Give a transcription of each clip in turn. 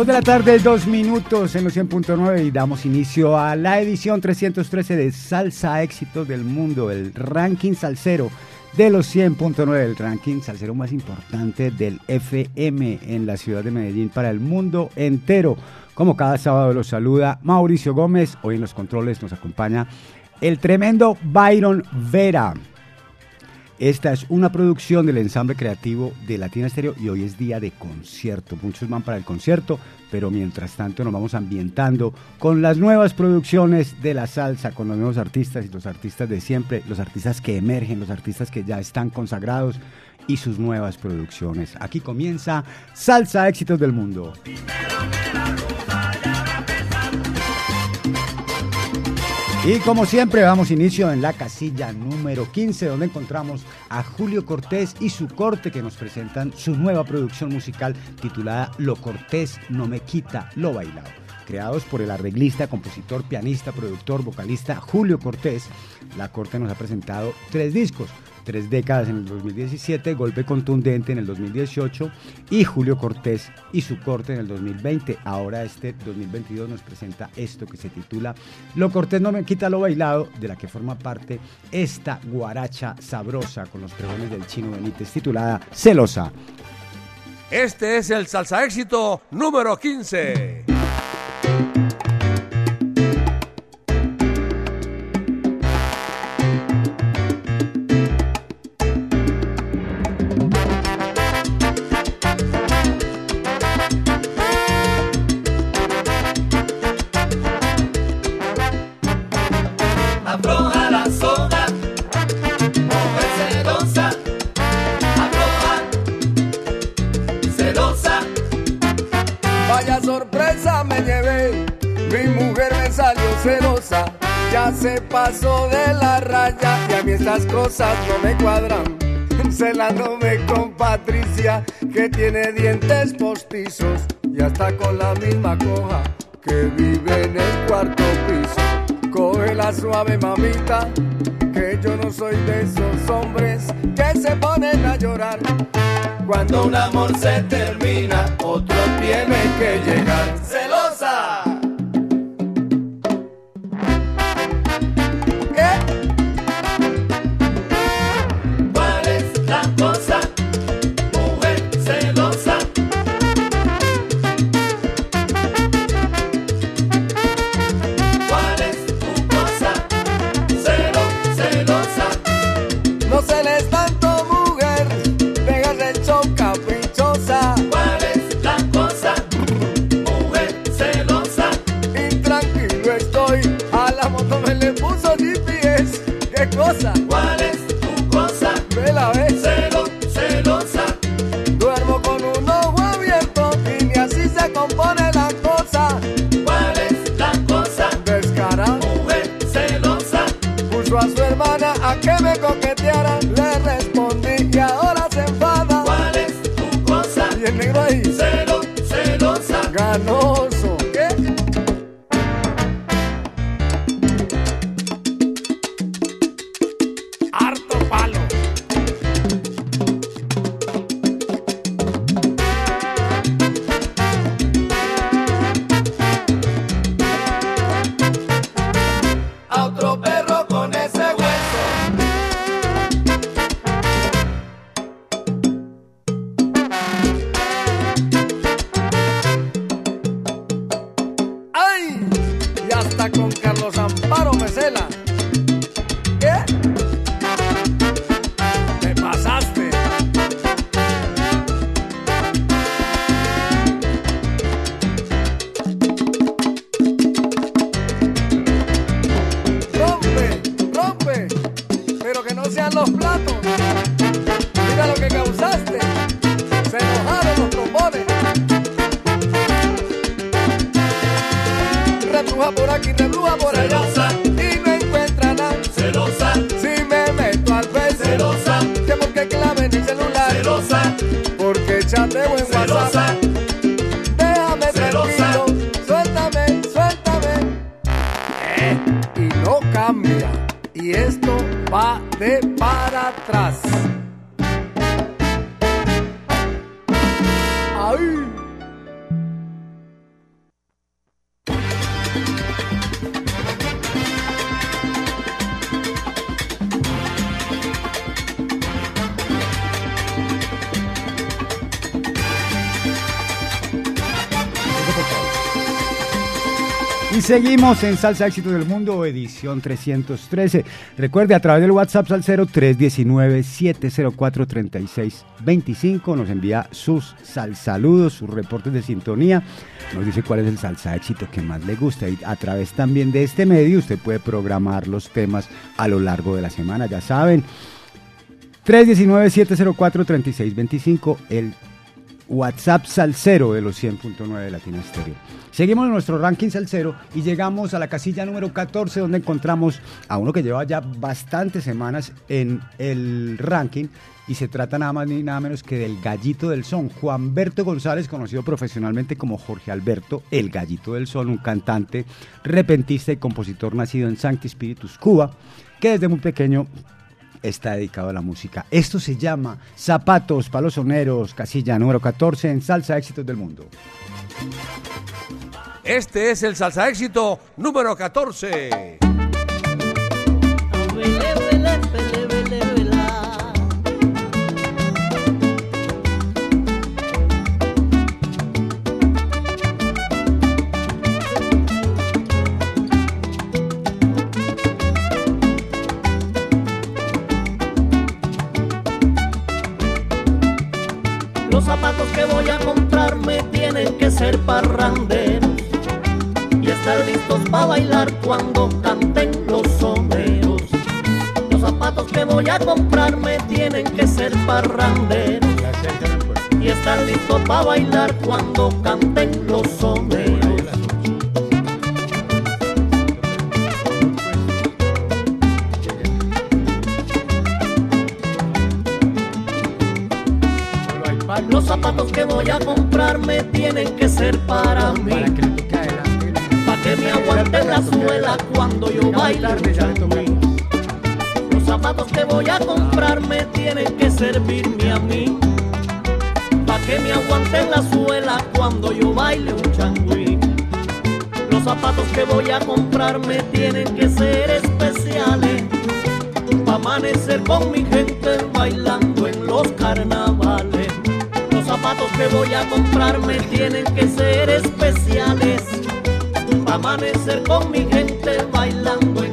Dos de la tarde, dos minutos en los 100.9 y damos inicio a la edición 313 de Salsa Éxitos del Mundo, el ranking salsero de los 100.9, el ranking salsero más importante del FM en la ciudad de Medellín para el mundo entero. Como cada sábado los saluda Mauricio Gómez, hoy en los controles nos acompaña el tremendo Byron Vera. Esta es una producción del ensamble creativo de Latina Estéreo y hoy es día de concierto. Muchos van para el concierto, pero mientras tanto nos vamos ambientando con las nuevas producciones de la salsa, con los nuevos artistas y los artistas de siempre, los artistas que emergen, los artistas que ya están consagrados y sus nuevas producciones. Aquí comienza Salsa Éxitos del Mundo. Y como siempre, damos inicio en la casilla número 15, donde encontramos a Julio Cortés y su corte que nos presentan su nueva producción musical titulada Lo Cortés no me quita lo bailado. Creados por el arreglista, compositor, pianista, productor, vocalista Julio Cortés, la corte nos ha presentado tres discos tres décadas en el 2017, Golpe Contundente en el 2018 y Julio Cortés y su corte en el 2020. Ahora este 2022 nos presenta esto que se titula Lo Cortés no me quita lo bailado, de la que forma parte esta guaracha sabrosa con los pregones del chino Benítez titulada Celosa. Este es el salsa éxito número 15. Se pasó de la raya y a mí estas cosas no me cuadran. Celándome con Patricia que tiene dientes postizos y hasta con la misma coja que vive en el cuarto piso. Coge la suave mamita que yo no soy de esos hombres que se ponen a llorar. Cuando un amor se termina, otro tiene que llegar. moça seguimos en Salsa Éxito del Mundo, edición 313. Recuerde, a través del WhatsApp Salsero 319-704-3625 nos envía sus saludos, sus reportes de sintonía. Nos dice cuál es el salsa éxito que más le gusta. Y a través también de este medio usted puede programar los temas a lo largo de la semana. Ya saben, 319-704-3625, el WhatsApp Salsero de los 100.9 de Latina Estéreo. Seguimos en nuestro ranking salsero y llegamos a la casilla número 14 donde encontramos a uno que lleva ya bastantes semanas en el ranking y se trata nada más ni nada menos que del Gallito del Son, Juan Berto González, conocido profesionalmente como Jorge Alberto, el Gallito del Son, un cantante, repentista y compositor nacido en Sancti Spiritus, Cuba, que desde muy pequeño está dedicado a la música. Esto se llama Zapatos Palosoneros, casilla número 14 en Salsa Éxitos del Mundo. Este es el salsa éxito número 14. Los zapatos que voy a comprarme tienen que ser parranderos y estar listos para bailar cuando canten los soneros. Los zapatos que voy a comprarme tienen que ser parranderos y estar listos para bailar cuando canten los soneros. Los zapatos que voy a comprarme tienen que ser para mí. Para que me aguante la suela cuando yo baile. Los zapatos que voy a comprarme tienen que servirme a mí. Para que me aguante la suela cuando yo baile un changüí. Los zapatos que voy a comprarme tienen que ser especiales. Para amanecer con mi gente bailando en los carnavales. Zapatos que voy a comprarme tienen que ser especiales. Amanecer con mi gente bailando en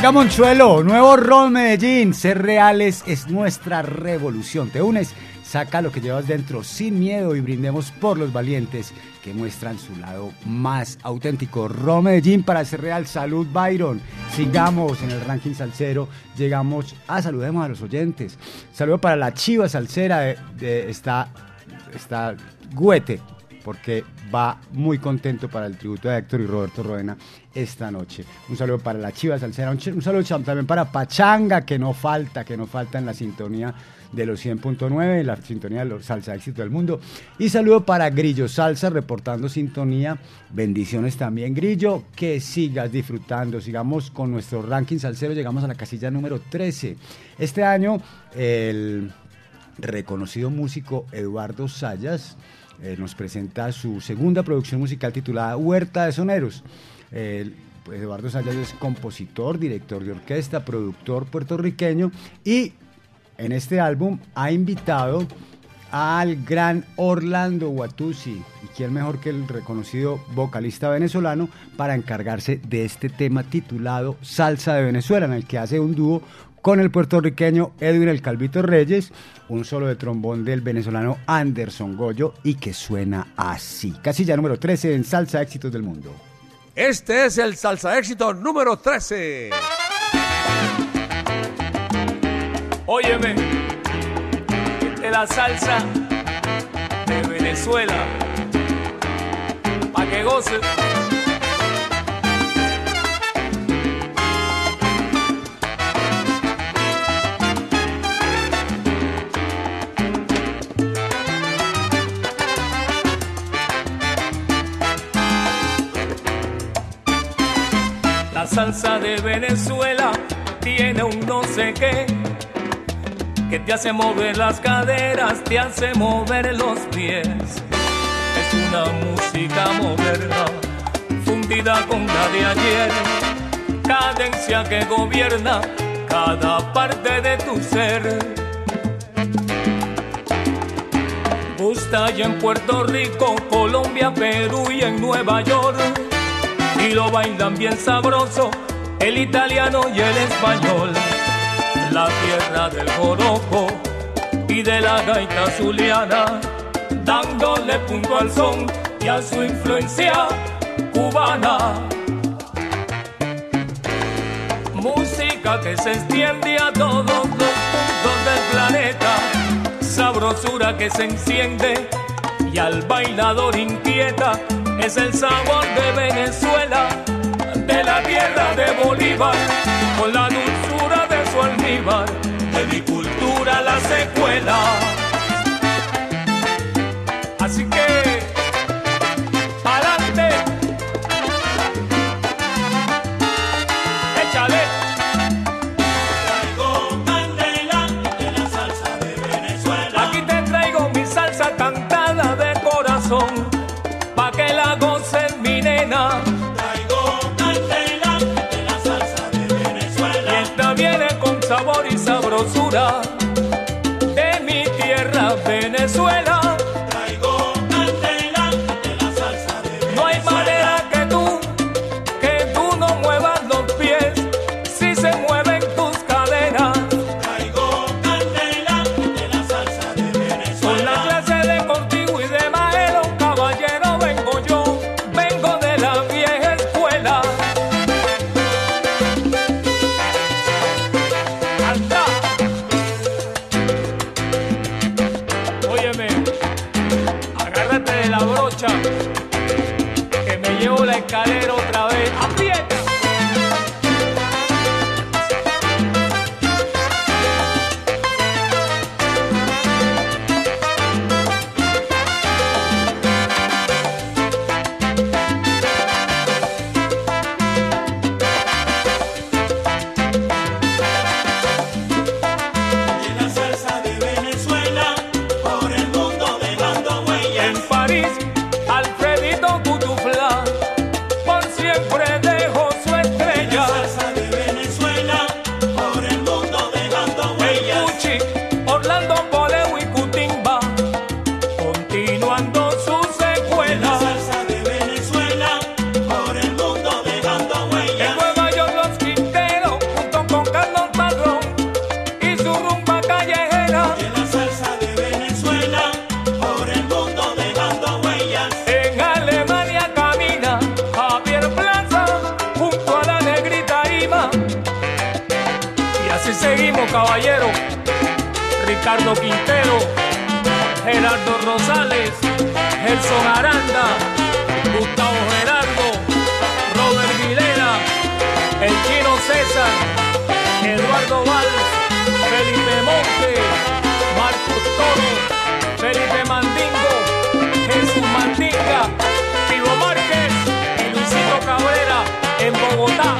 Oiga, Monchuelo, nuevo rol Medellín. Ser reales es nuestra revolución. Te unes, saca lo que llevas dentro sin miedo y brindemos por los valientes que muestran su lado más auténtico. Ro Medellín para ser real. Salud, Byron. Sigamos en el ranking salsero. Llegamos a saludemos a los oyentes. Saludo para la chiva salsera de, de esta, esta Guete porque va muy contento para el tributo de Héctor y Roberto Roena esta noche. Un saludo para la Chiva Salsera, un, saludo también para Pachanga, que no falta, que no falta en la sintonía de los 100.9, la sintonía de los Salsa Éxito del Mundo. Y saludo para Grillo Salsa, reportando sintonía. Bendiciones también, Grillo, que sigas disfrutando. Sigamos con nuestro ranking salsero, llegamos a la casilla número 13. Este año, el reconocido músico Eduardo Sayas eh, nos presenta su segunda producción musical titulada Huerta de Soneros. Pues, Eduardo Sayas es compositor, director de orquesta, productor puertorriqueño y en este álbum ha invitado al gran Orlando Watusi. ¿Y quién mejor que el reconocido vocalista venezolano para encargarse de este tema titulado Salsa de Venezuela, en el que hace un dúo con el puertorriqueño Edwin El Calvito Reyes, un solo de trombón del venezolano Anderson Goyo y que suena así. Casilla número 13 en Salsa Éxitos del Mundo. Este es el Salsa Éxito número 13. Óyeme, de la salsa de Venezuela, pa' que goce. Salsa de Venezuela tiene un no sé qué que te hace mover las caderas, te hace mover los pies. Es una música moderna, fundida con la de ayer, cadencia que gobierna cada parte de tu ser. Gusta ya en Puerto Rico, Colombia, Perú y en Nueva York y lo bailan bien sabroso el italiano y el español. La tierra del joropo y de la gaita zuliana, dándole punto al son y a su influencia cubana. Música que se extiende a todos los puntos del planeta, sabrosura que se enciende y al bailador inquieta es el sabor de Venezuela, de la tierra de Bolívar, con la dulzura de su almíbar, de mi cultura la secuela. llorar caballero. Ricardo Quintero, Gerardo Rosales, Gerson Aranda, Gustavo Gerardo, Robert Vilera, el chino César, Eduardo Valls, Felipe Monte, Marcos Toro, Felipe Mandingo, Jesús Mandinga, Pivo Márquez y Luisito Cabrera en Bogotá,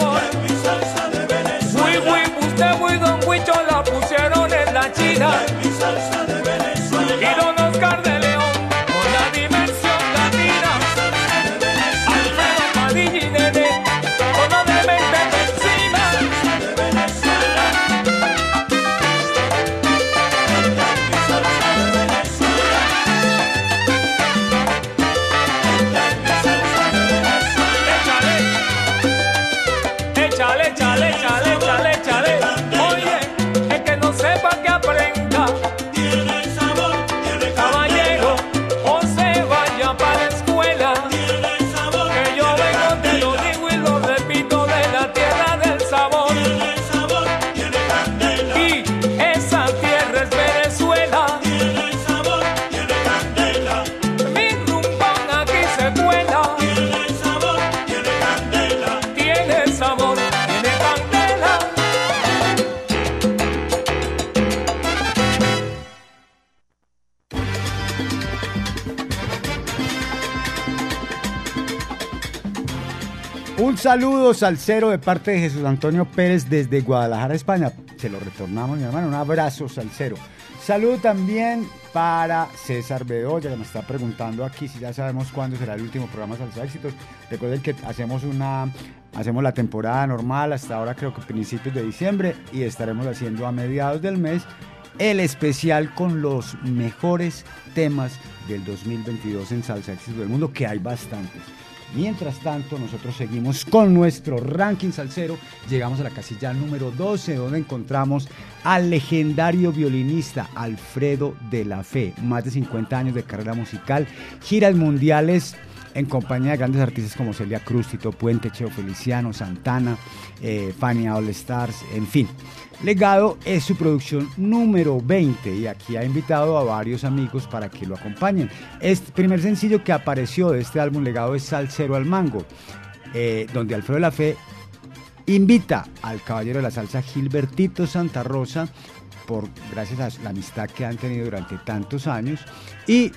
de Muy, muy, usted, muy, don Huicho, la pusieron en la china. Saludo salsero de parte de Jesús Antonio Pérez desde Guadalajara, España. Se lo retornamos, mi hermano. Un abrazo salsero. Saludo también para César Bedoya, que me está preguntando aquí si ya sabemos cuándo será el último programa Salsa Éxitos. Recuerden que hacemos una hacemos la temporada normal hasta ahora creo que principios de diciembre y estaremos haciendo a mediados del mes el especial con los mejores temas del 2022 en Salsa Éxitos del Mundo, que hay bastantes. Mientras tanto, nosotros seguimos con nuestro ranking salsero. Llegamos a la casilla número 12, donde encontramos al legendario violinista Alfredo de la Fe. Más de 50 años de carrera musical, giras mundiales en compañía de grandes artistas como Celia Cruz, Tito Puente, Cheo Feliciano, Santana, eh, Fania All Stars, en fin. Legado es su producción número 20 y aquí ha invitado a varios amigos para que lo acompañen. Este primer sencillo que apareció de este álbum Legado es Salsero al Mango, eh, donde Alfredo de la Fe invita al caballero de la salsa Gilbertito Santa Rosa por gracias a la amistad que han tenido durante tantos años y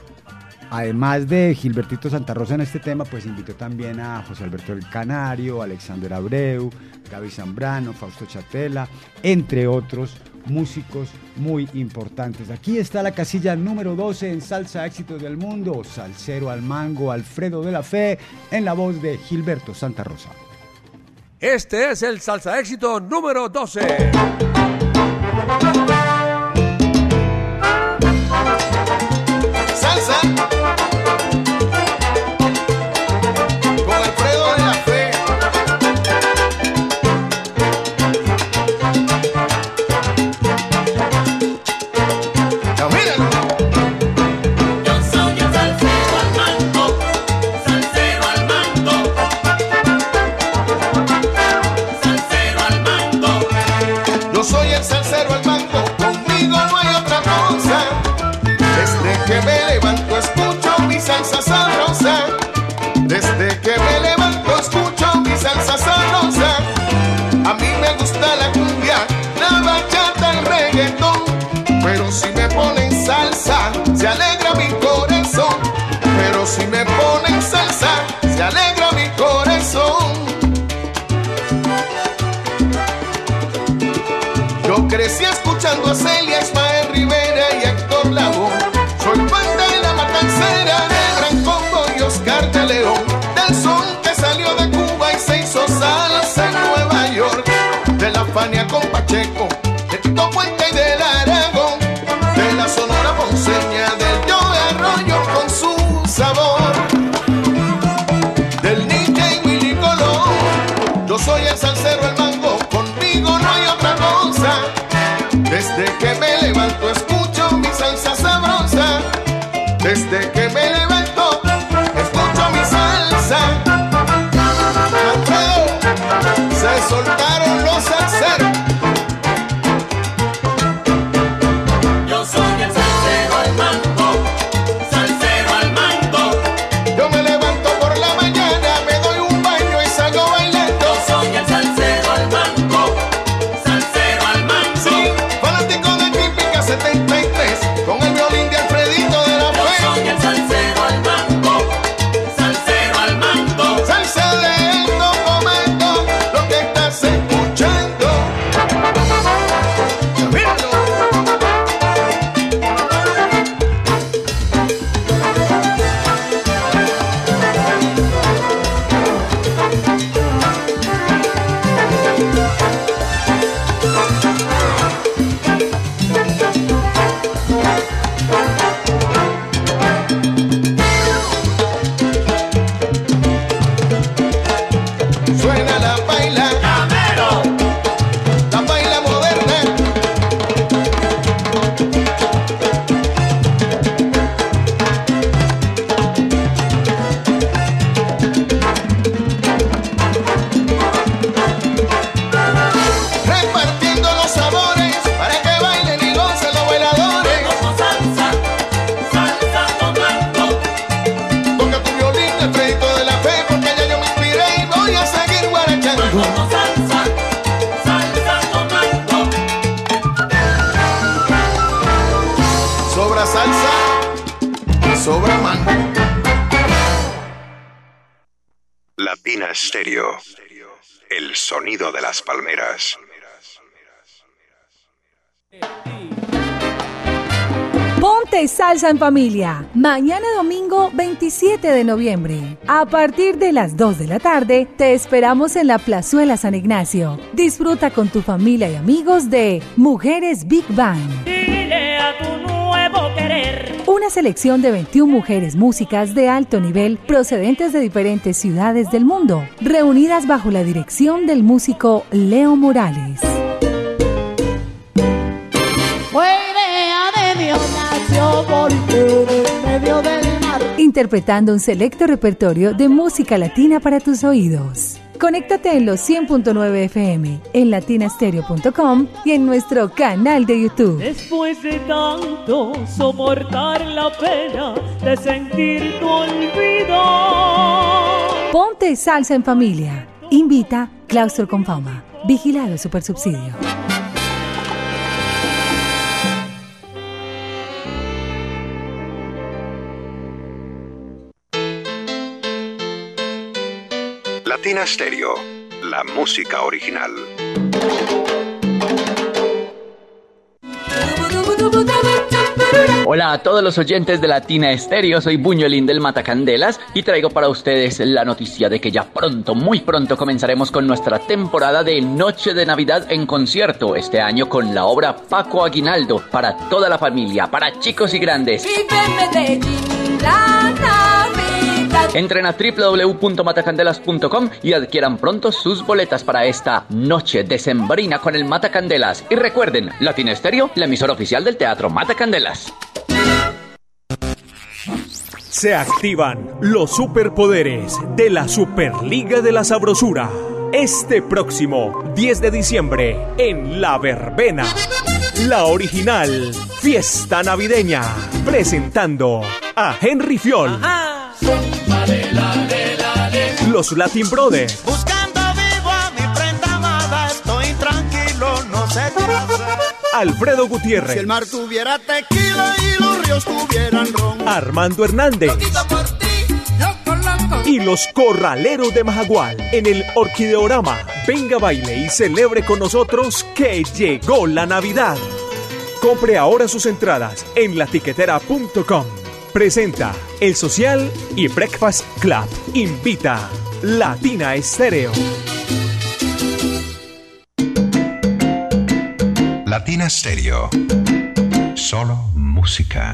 además de Gilbertito Santa Rosa en este tema, pues invitó también a José Alberto el Canario, Alexander Abreu, Gaby Zambrano, Fausto Chatela, entre otros músicos muy importantes. Aquí está la casilla número 12 en Salsa Éxitos del Mundo, Salcero al Mango, Alfredo de la Fe, en la voz de Gilberto Santa Rosa. Este es el Salsa Éxito número 12. Familia, mañana domingo 27 de noviembre. A partir de las 2 de la tarde, te esperamos en la Plazuela San Ignacio. Disfruta con tu familia y amigos de Mujeres Big Bang. Una selección de 21 mujeres músicas de alto nivel procedentes de diferentes ciudades del mundo, reunidas bajo la dirección del músico Leo Morales. Interpretando un selecto repertorio de música latina para tus oídos. Conéctate en los 100.9 FM, en latinastereo.com y en nuestro canal de YouTube. Después de tanto soportar la pena de sentir tu olvido. Ponte salsa en familia. Invita Claustro con Fama. Vigilado Supersubsidio. Latina Stereo, la música original. Hola a todos los oyentes de Latina Estéreo, soy Buñuelín del Matacandelas y traigo para ustedes la noticia de que ya pronto, muy pronto comenzaremos con nuestra temporada de Noche de Navidad en concierto, este año con la obra Paco Aguinaldo, para toda la familia, para chicos y grandes. Entren a www.matacandelas.com y adquieran pronto sus boletas para esta noche decembrina con el Matacandelas. Y recuerden, Latina Estéreo, la emisora oficial del Teatro Matacandelas. Se activan los superpoderes de la Superliga de la Sabrosura. Este próximo 10 de diciembre en La Verbena. La original Fiesta Navideña. Presentando a Henry Fiol. Los Latin Brothers. Buscando vivo a mi prenda amada, estoy tranquilo, no sé qué hacer. Alfredo Gutiérrez. Si el mar tuviera tequila y los ríos tuvieran ron. Armando Hernández. por ti, yo. Y los Corraleros de Majagual en el Orquideorama. Venga, baile y celebre con nosotros que llegó la Navidad. Compre ahora sus entradas en latiquetera.com. Presenta El Social y Breakfast Club. Invita Latina Estéreo. Latina Stereo. Solo música.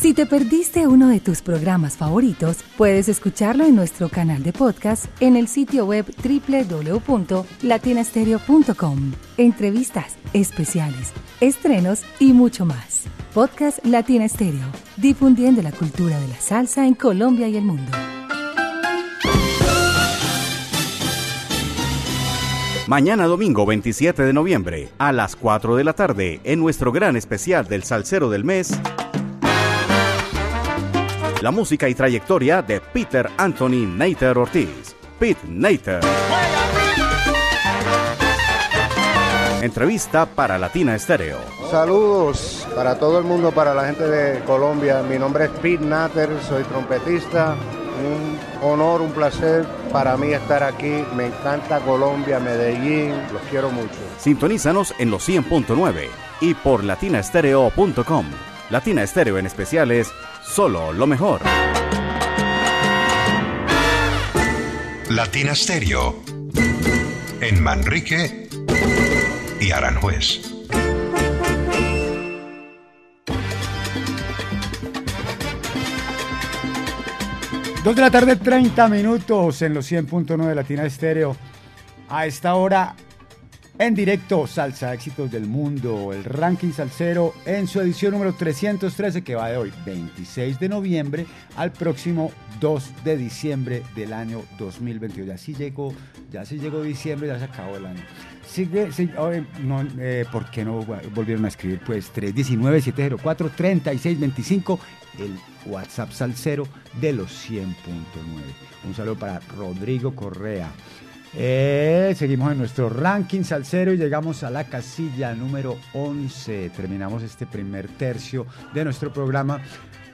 Si te perdiste uno de tus programas favoritos, puedes escucharlo en nuestro canal de podcast en el sitio web www.latinastereo.com. Entrevistas, especiales, estrenos y mucho más. Podcast Latina Stereo, difundiendo la cultura de la salsa en Colombia y el mundo. Mañana domingo 27 de noviembre a las 4 de la tarde en nuestro gran especial del Salsero del Mes. La música y trayectoria de Peter Anthony Nater Ortiz. Pete Nater. Entrevista para Latina Estéreo. Saludos para todo el mundo, para la gente de Colombia. Mi nombre es Pete Natter, soy trompetista. Un honor, un placer para mí estar aquí. Me encanta Colombia, Medellín, los quiero mucho. Sintonízanos en los 100.9 y por latinaestereo.com. Latina Estéreo en especiales, solo lo mejor. Latina Stereo. En Manrique y Aranjuez. Dos de la tarde, 30 minutos en los 100.9 de Latina Estéreo. A esta hora, en directo, Salsa Éxitos del Mundo, el ranking salsero en su edición número 313 que va de hoy, 26 de noviembre, al próximo 2 de diciembre del año 2022. Ya sí llegó, ya sí llegó diciembre, ya se acabó el año. No, eh, ¿Por qué no volvieron a escribir? Pues 319-704-3625, el WhatsApp salsero de los 100.9. Un saludo para Rodrigo Correa. Eh, seguimos en nuestro ranking salsero y llegamos a la casilla número 11. Terminamos este primer tercio de nuestro programa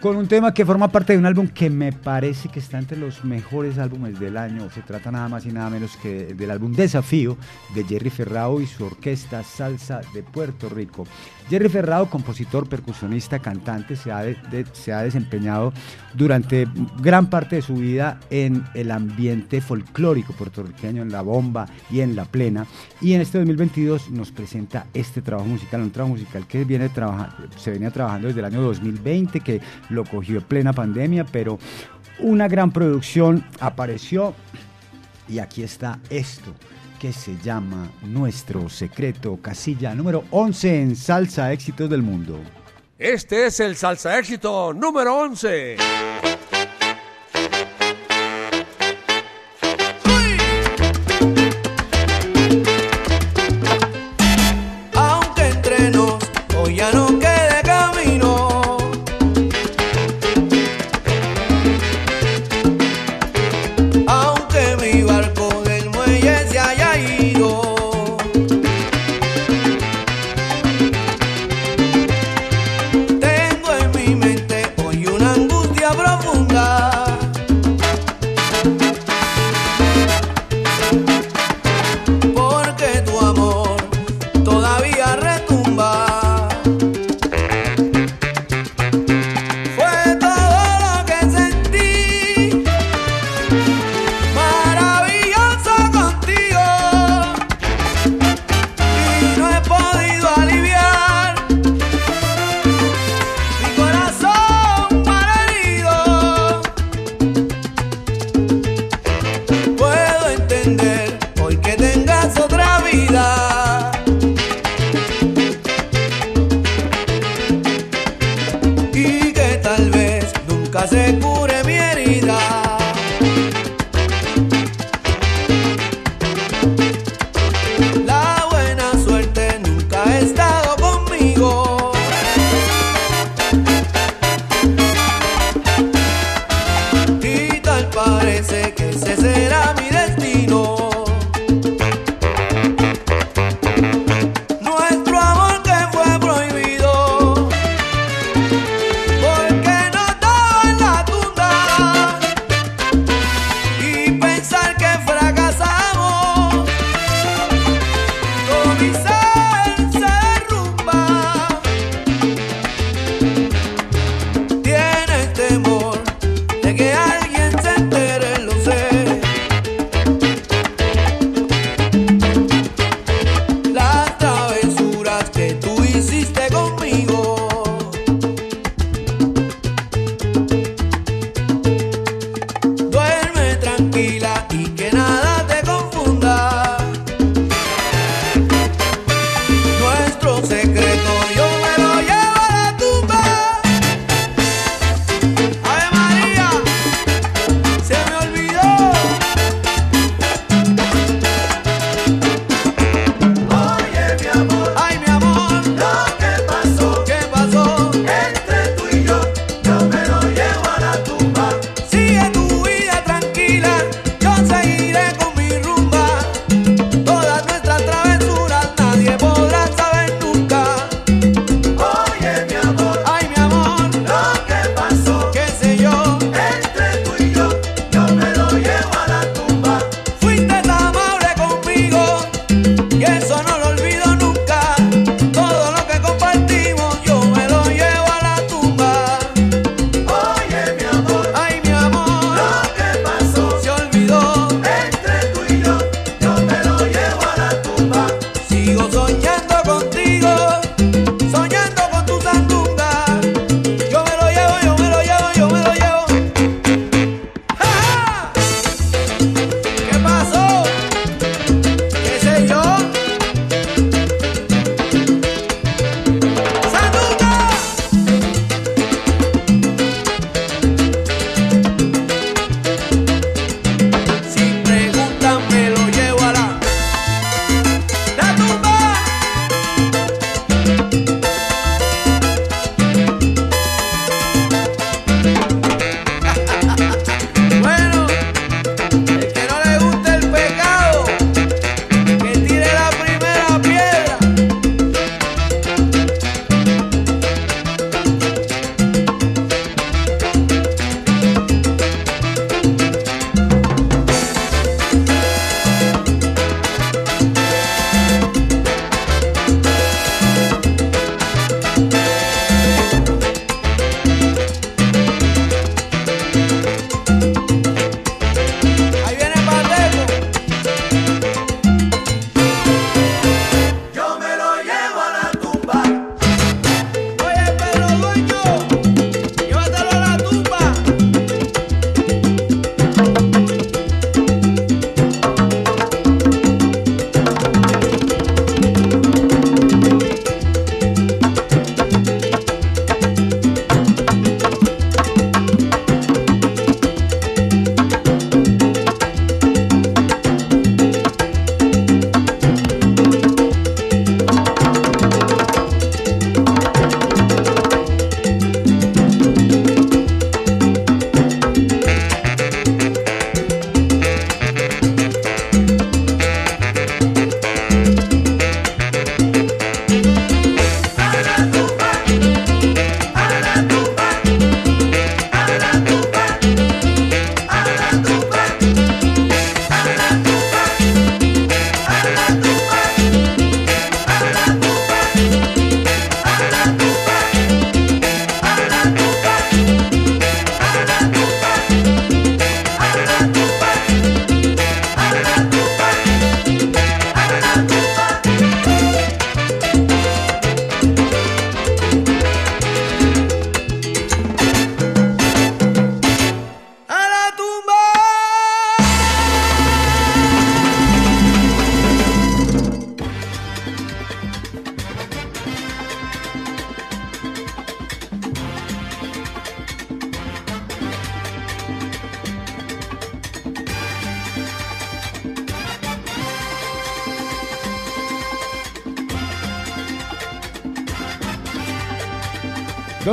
con un tema que forma parte de un álbum que me parece que está entre los mejores álbumes del año. Se trata nada más y nada menos que del álbum Desafío de Jerry Ferrao y su orquesta Salsa de Puerto Rico. Jerry Ferrao, compositor, percusionista, cantante, se ha, se ha desempeñado durante gran parte de su vida en el ambiente folclórico puertorriqueño, en la bomba y en la plena. Y en este 2022 nos presenta este trabajo musical, un trabajo musical que viene trabaja- se venía trabajando desde el año 2020, que lo cogió en plena pandemia, pero una gran producción apareció y aquí está esto que se llama Nuestro Secreto, casilla número 11 en Salsa Éxitos del Mundo. Este es el salsa éxito número 11.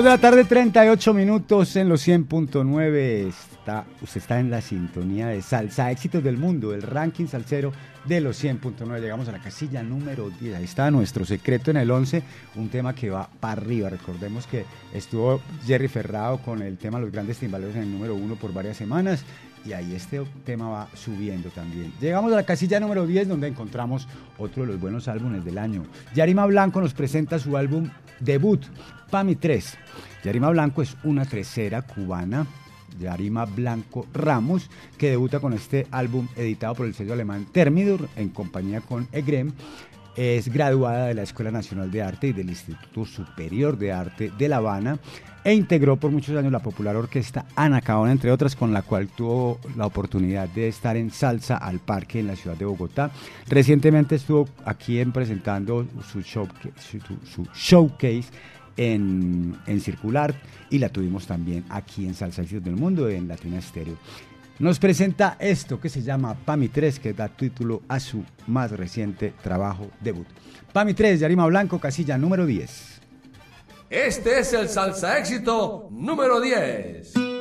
2 de la tarde, 38 minutos en los 100.9. Está, usted está en la sintonía de Salsa Éxitos del Mundo, el ranking salsero de los 100.9. Llegamos a la casilla número 10. Ahí está nuestro secreto en el 11, un tema que va para arriba. Recordemos que estuvo Jerry Ferrado con el tema Los Grandes Timbaleros en el número 1 por varias semanas. Y ahí este tema va subiendo también. Llegamos a la casilla número 10 donde encontramos otro de los buenos álbumes del año. Yarima Blanco nos presenta su álbum debut, PAMI 3. Yarima Blanco es una tercera cubana, Yarima Blanco Ramos, que debuta con este álbum editado por el sello alemán Termidur en compañía con Egrem. Es graduada de la Escuela Nacional de Arte y del Instituto Superior de Arte de La Habana e integró por muchos años la popular orquesta Ana Caona, entre otras, con la cual tuvo la oportunidad de estar en Salsa al Parque en la ciudad de Bogotá. Recientemente estuvo aquí en presentando su showcase en, Circular y la tuvimos también aquí en Salsa Éxitos del Mundo en Latina Estéreo. Nos presenta esto que se llama PAMI 3, que da título a su más reciente trabajo debut. PAMI 3, Yarima Blanco, casilla número 10. Este es el salsa éxito número 10.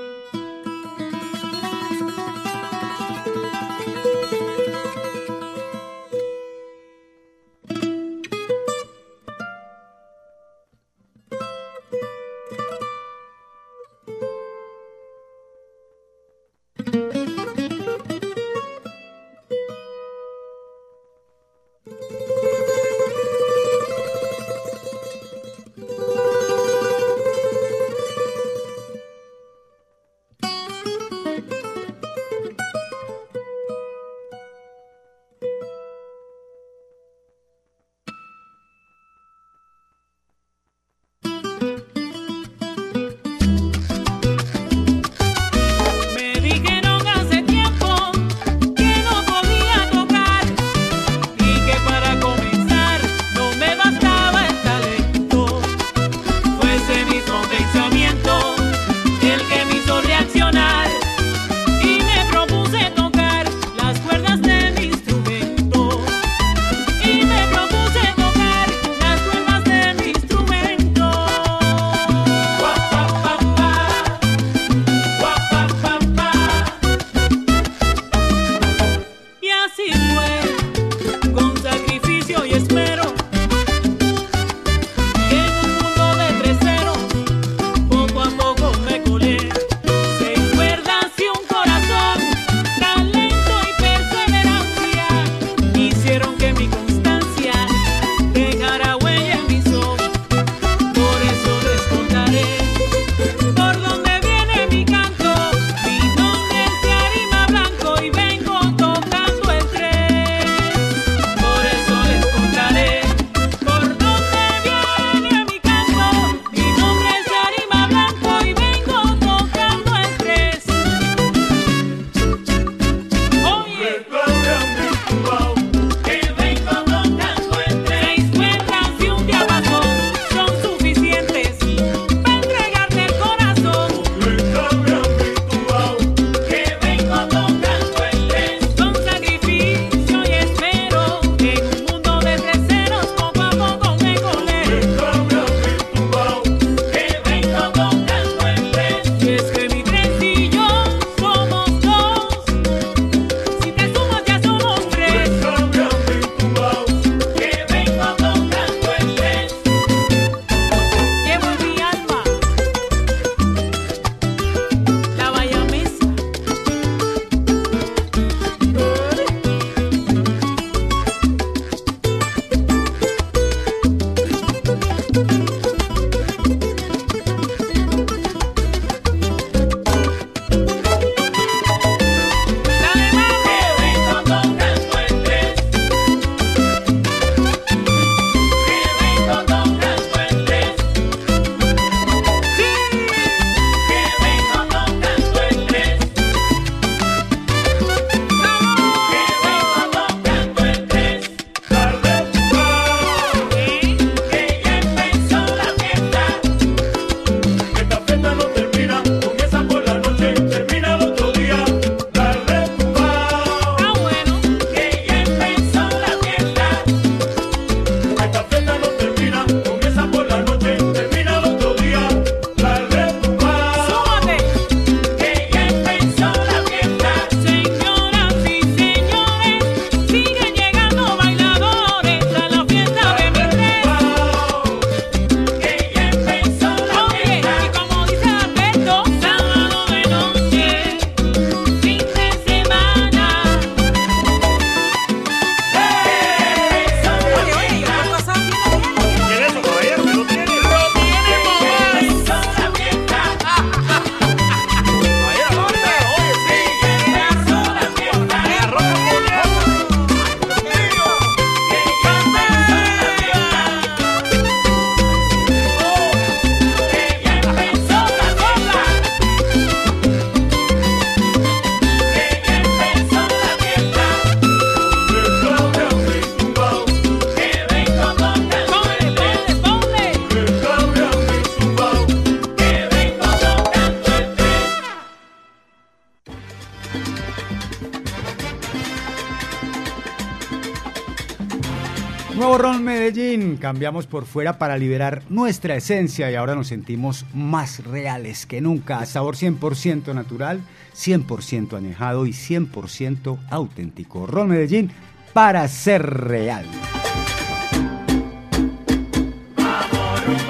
Cambiamos por fuera para liberar nuestra esencia y ahora nos sentimos más reales que nunca. Sabor 100% natural, 100% añejado y 100% auténtico. Ron Medellín para ser real.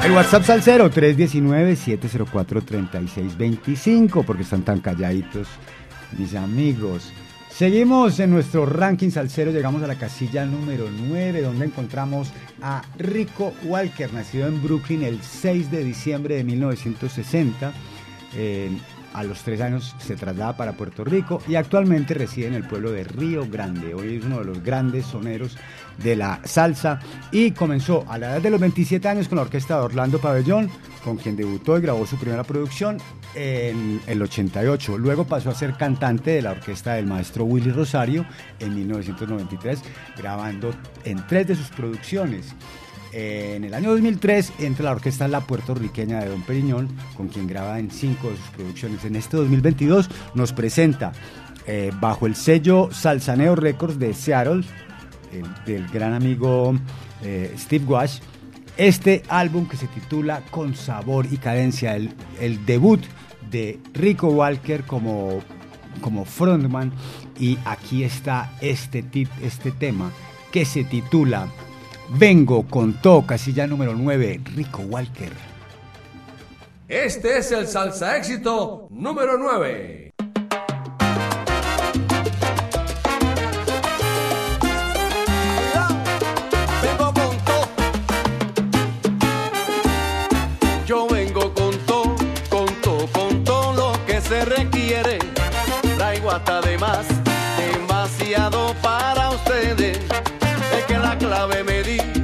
El WhatsApp Salcero 319-704-3625 porque están tan calladitos mis amigos. Seguimos en nuestro ranking salsero, llegamos a la casilla número 9, donde encontramos a Rico Walker, nacido en Brooklyn el 6 de diciembre de 1960. Eh, a los tres años se traslada para Puerto Rico y actualmente reside en el pueblo de Río Grande. Hoy es uno de los grandes soneros de la salsa y comenzó a la edad de los 27 años con la orquesta de Orlando Pabellón, con quien debutó y grabó su primera producción en el 88. Luego pasó a ser cantante de la orquesta del maestro Willy Rosario en 1993, grabando en tres de sus producciones. En el año 2003 entra la orquesta La Puertorriqueña de Don Periñón, con quien graba en cinco de sus producciones. En este 2022 nos presenta eh, bajo el sello Salsaneo Records de Seattle, el, del gran amigo eh, Steve Wash, este álbum que se titula Con Sabor y Cadencia, el, debut de Rico Walker como, como frontman. Y aquí está este, este tema que se titula Vengo con To, casilla número 9, Rico Walker. Este es el salsa éxito número 9. Vengo con todo. Yo vengo con todo, con todo, con todo lo que se requiere. Traigo hasta de Clave me di,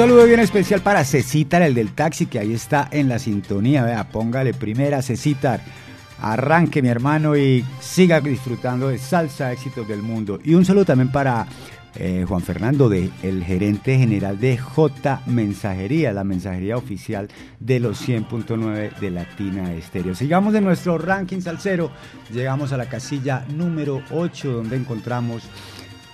saludo bien especial para Cecitar, el del taxi, que ahí está en la sintonía. Vea, póngale primera Cecitar. Arranque, mi hermano, y siga disfrutando de salsa éxitos del mundo. Y un saludo también para eh, Juan Fernando, de, el gerente general de J Mensajería, la mensajería oficial de los 100.9 de Latina Estéreo. Sigamos en nuestro ranking salsero. Llegamos a la casilla número 8, donde encontramos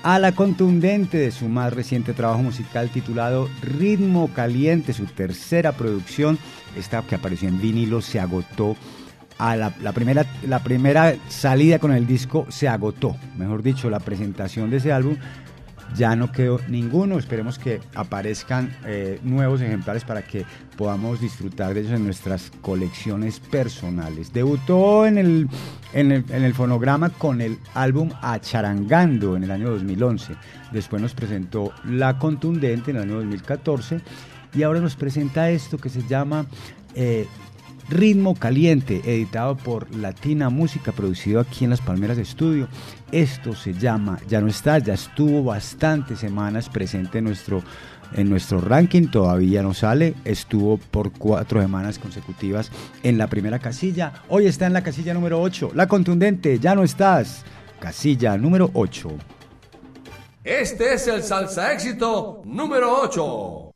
a la contundente de su más reciente trabajo musical titulado Ritmo Caliente, su tercera producción, esta que apareció en vinilo, se agotó. A la, primera, la primera salida con el disco se agotó, mejor dicho, la presentación de ese álbum ya no quedó ninguno. Esperemos que aparezcan eh, nuevos ejemplares para que podamos disfrutar de ellos en nuestras colecciones personales. Debutó en el, en el, fonograma con el álbum Acharangando en el año 2011. Después nos presentó La Contundente en el año 2014 y ahora nos presenta esto que se llama eh, Ritmo Caliente, editado por Latina Música, producido aquí en Las Palmeras Estudio. Esto se llama Ya no está, ya estuvo bastantes semanas presente en nuestro, en nuestro ranking, todavía no sale, estuvo por cuatro semanas consecutivas en la primera casilla, hoy está en la casilla número 8, la contundente, ya no estás, casilla número 8. Este es el salsa éxito número 8.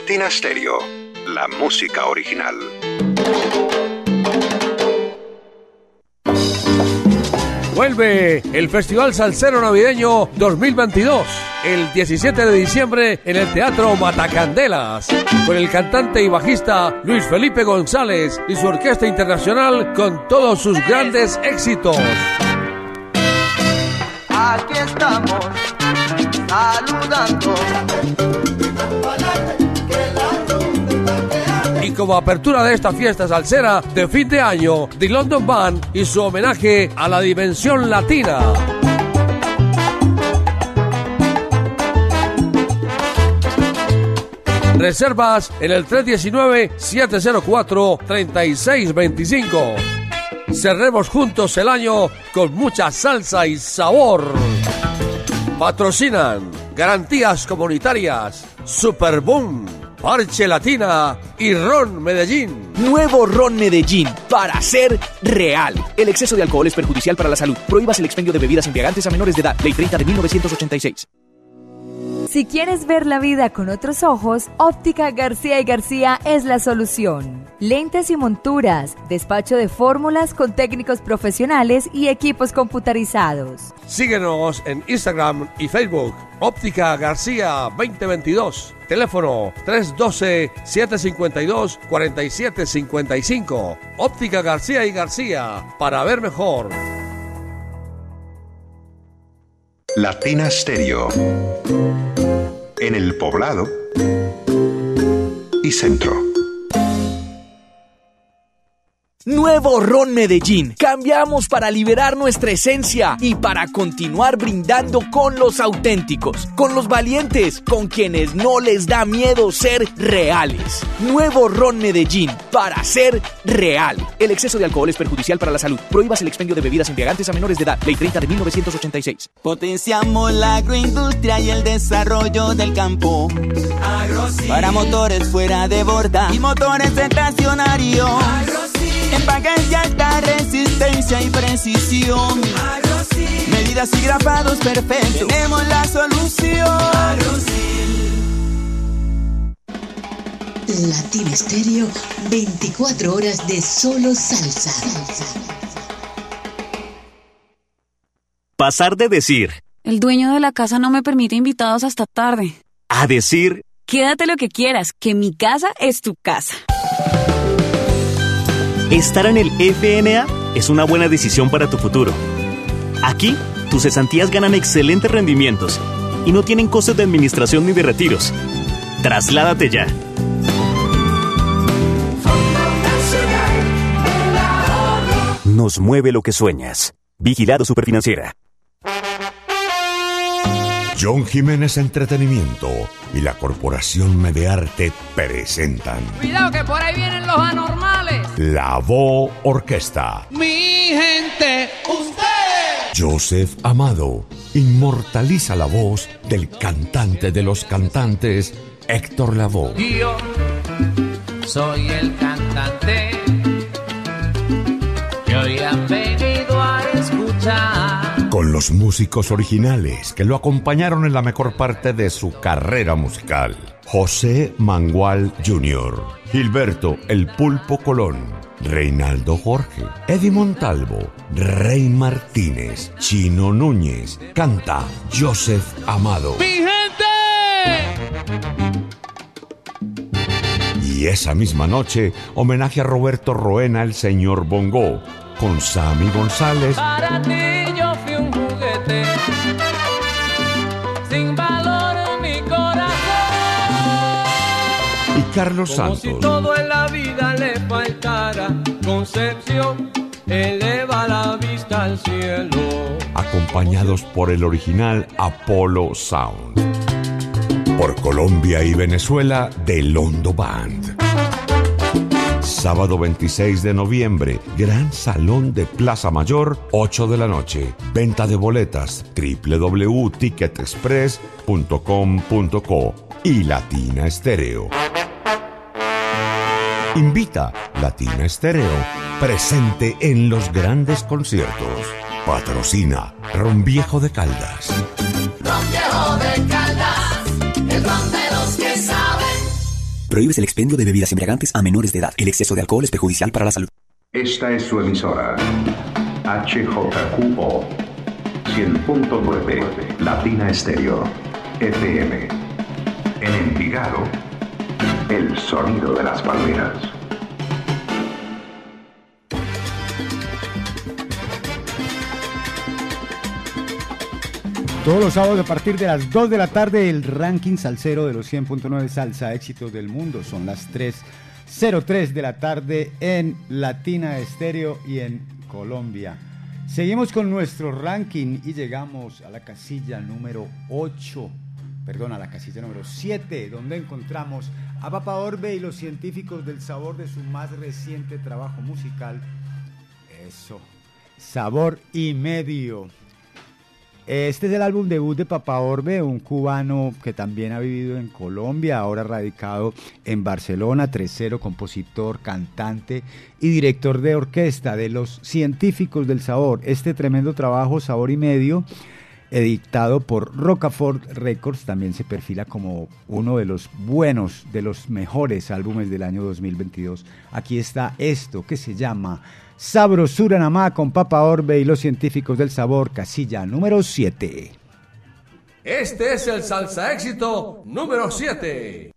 Latina Stereo. La música original. Vuelve el Festival Salsero Navideño 2022 el 17 de diciembre en el Teatro Matacandelas con el cantante y bajista Luis Felipe González y su orquesta internacional con todos sus grandes éxitos. Aquí estamos saludando. Como apertura de esta fiesta salsera de fin de año, The London Band y su homenaje a la dimensión latina. Reservas en el 319-704-3625. Cerremos juntos el año con mucha salsa y sabor. Patrocinan Garantías Comunitarias, Superboom, Parche Latina y Ron Medellín. Nuevo Ron Medellín para ser real. El exceso de alcohol es perjudicial para la salud. Prohíbas el expendio de bebidas embriagantes a menores de edad. Ley 30 de 1986. Si quieres ver la vida con otros ojos, Óptica García y García es la solución. Lentes y monturas, despacho de fórmulas con técnicos profesionales y equipos computarizados. Síguenos en Instagram y Facebook. Óptica García 2022. Teléfono 312-752-4755. Óptica García y García. Para ver mejor. Latina Stereo. En el poblado y centro. Nuevo Ron Medellín. Cambiamos para liberar nuestra esencia y para continuar brindando con los auténticos, con los valientes, con quienes no les da miedo ser reales. Nuevo Ron Medellín para ser real. El exceso de alcohol es perjudicial para la salud. Prohíbas el expendio de bebidas embriagantes a menores de edad. Ley 30 de 1986. Potenciamos la agroindustria y el desarrollo del campo. Para motores fuera de borda y motores estacionarios. Empaques de alta resistencia y precisión. Medidas y grapados perfectos. Tenemos la solución. Latina Estéreo, 24 horas de solo salsa. Pasar de decir El dueño de la casa no me permite invitados hasta tarde. a decir Quédate lo que quieras, que mi casa es tu casa. Estar en el FNA es una buena decisión para tu futuro. Aquí, tus cesantías ganan excelentes rendimientos y no tienen costes de administración ni de retiros. Trasládate ya. Nos mueve lo que sueñas. Vigilado Superfinanciera. John Jiménez Entretenimiento y la Corporación Medearte presentan Cuidado que por ahí vienen los anormales. La Vo Orquesta. Mi gente, usted. Joseph Amado inmortaliza la voz del cantante de los cantantes, Héctor Lavoe. Yo soy el cantante que hoy han venido a escuchar. Con los músicos originales que lo acompañaron en la mejor parte de su carrera musical. José Mangual Jr., Gilberto El Pulpo Colón, Reinaldo Jorge, Eddie Montalvo, Rey Martínez, Chino Núñez, canta Joseph Amado. Mi gente. Y esa misma noche, homenaje a Roberto Roena, el señor Bongo, con Sammy González Para ti Carlos Como si Santos. todo en la vida le faltara concepción, eleva la vista al cielo. acompañados por el original Apollo Sound. Por Colombia y Venezuela, del Londo Band. Sábado 26 de noviembre, Gran Salón de Plaza Mayor, 8 de la noche. Venta de boletas, www.ticketexpress.com.co y Latina Estéreo. Invita Latina Estéreo, presente en los grandes conciertos. Patrocina Ron Viejo de Caldas. Ron viejo de Caldas, el ron de los que saben. Prohíbes el expendio de bebidas embriagantes a menores de edad. El exceso de alcohol es perjudicial para la salud. Esta es su emisora. HJQO 100.9 Latina Estéreo FM. En Envigado, el sonido de las palmeras. Todos los sábados a partir de las 2 de la tarde el ranking salsero de los 100.9 salsa éxitos del mundo. Son las 3.03 de la tarde en Latina Estéreo y en Colombia. Seguimos con nuestro ranking y llegamos a la casilla número 8, perdón, a la casilla número 7, donde encontramos a Papa Orbe y los científicos del sabor de su más reciente trabajo musical. Eso, sabor y medio. Este es el álbum debut de Papa Orbe, un cubano que también ha vivido en Colombia, ahora radicado en Barcelona, tercero compositor, cantante y director de orquesta de los Científicos del Sabor. Este tremendo trabajo, Sabor y Medio, editado por Rocafort Records, también se perfila como uno de los buenos, de los mejores álbumes del año 2022. Aquí está esto que se llama Sabrosura Namá con Papa Orbe y los científicos del sabor, casilla número 7. Este es el salsa éxito número 7.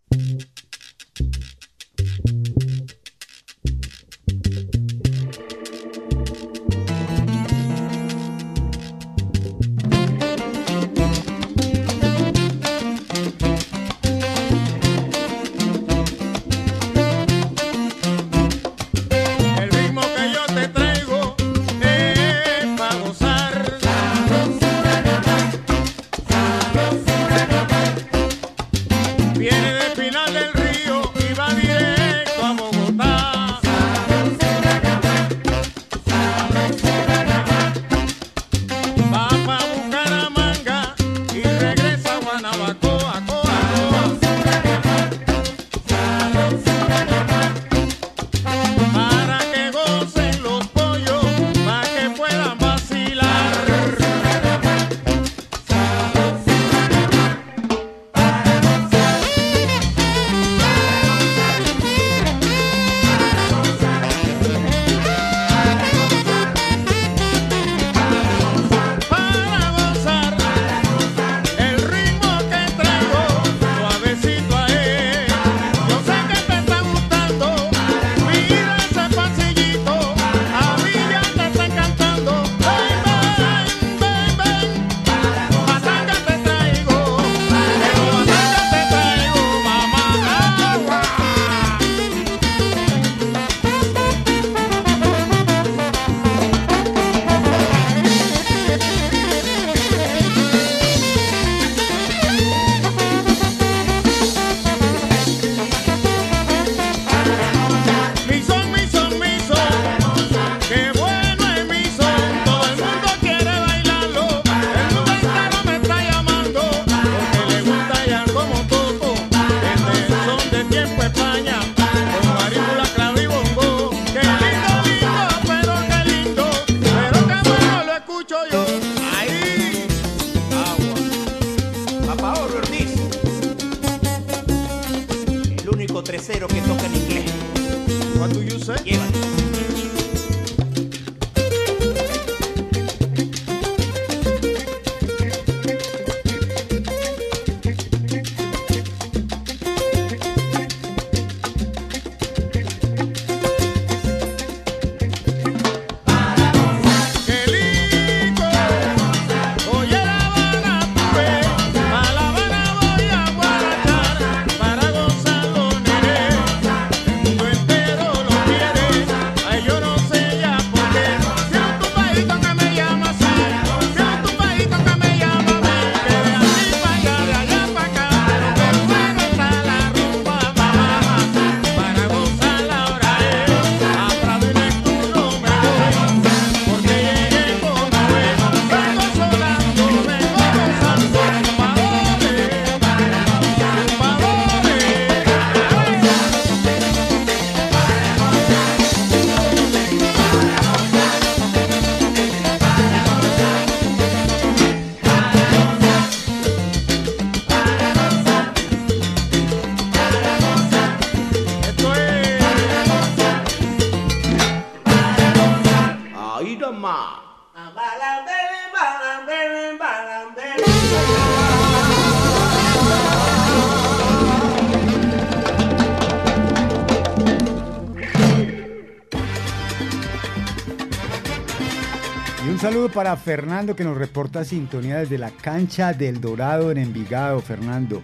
Saludo para Fernando que nos reporta sintonía desde la cancha del Dorado en Envigado. Fernando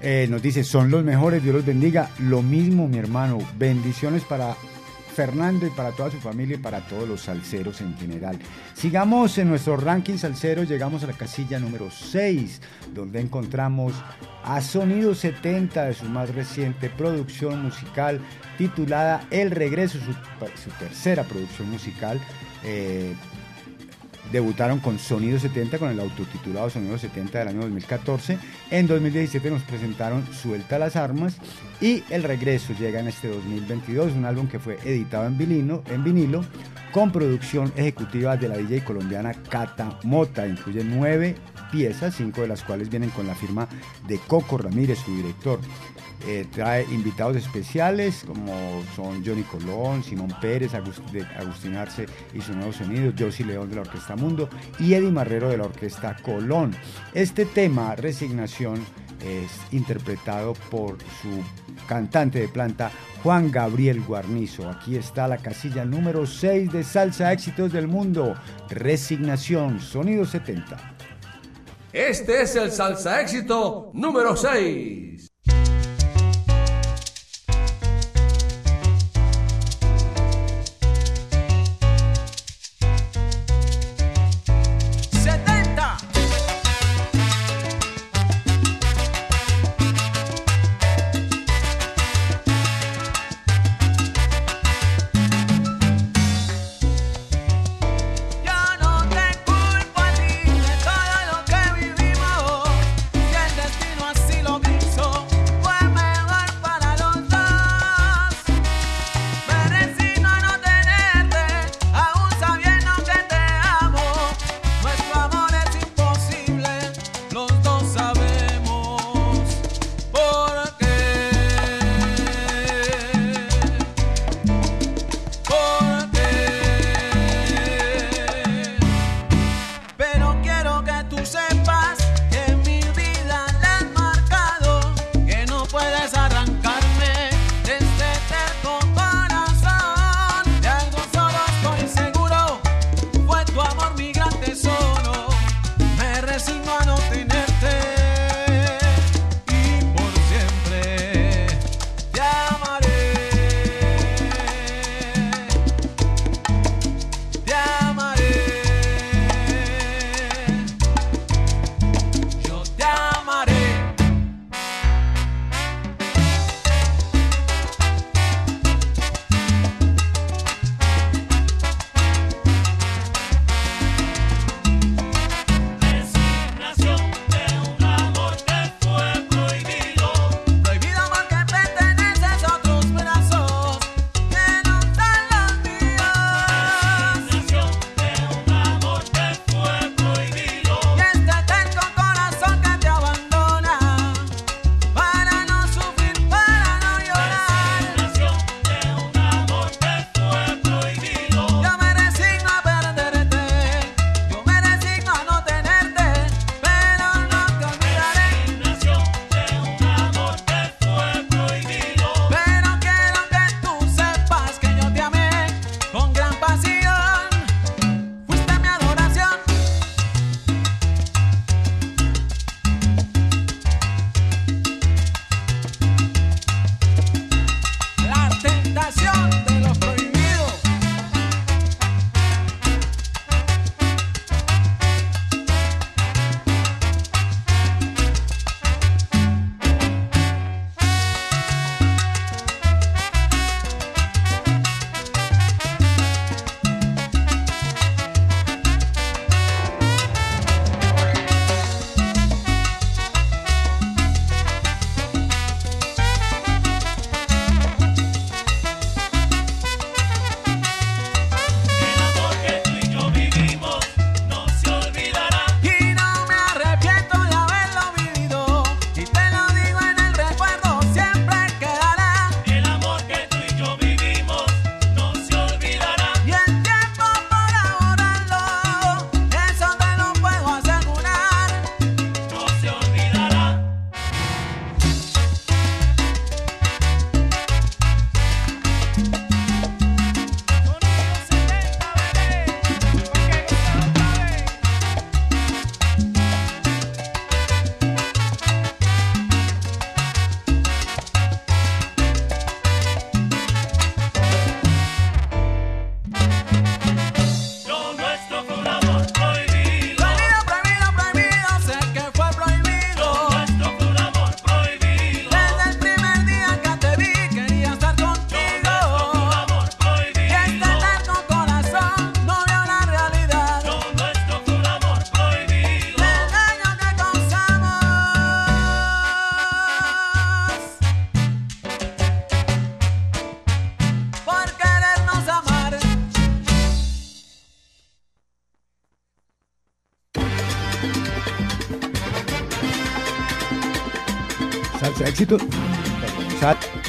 eh, nos dice, son los mejores, Dios los bendiga. Lo mismo, mi hermano. Bendiciones para Fernando y para toda su familia y para todos los salseros en general. Sigamos en nuestro ranking salsero, llegamos a la casilla número 6, donde encontramos a Sonido 70 de su más reciente producción musical titulada El Regreso, su, tercera producción musical. eh, debutaron con Sonido 70, con el autotitulado Sonido 70 del año 2014. En 2017 nos presentaron Suelta las Armas y El Regreso llega en este 2022, un álbum que fue editado en vinilo, en vinilo con producción ejecutiva de la DJ colombiana Cata Mota. Incluye nueve piezas, cinco de las cuales vienen con la firma de Coco Ramírez, su director. Eh, trae invitados especiales como son Johnny Colón, Simón Pérez, Agustín Arce y su nuevo sonido, Josie León de la Orquesta Mundo y Eddie Marrero de la Orquesta Colón. Este tema, Resignación, es interpretado por su cantante de planta, Juan Gabriel Guarnizo. Aquí está la casilla número 6 de Salsa Éxitos del Mundo, Resignación, Sonido 70. Este es el salsa éxito número 6.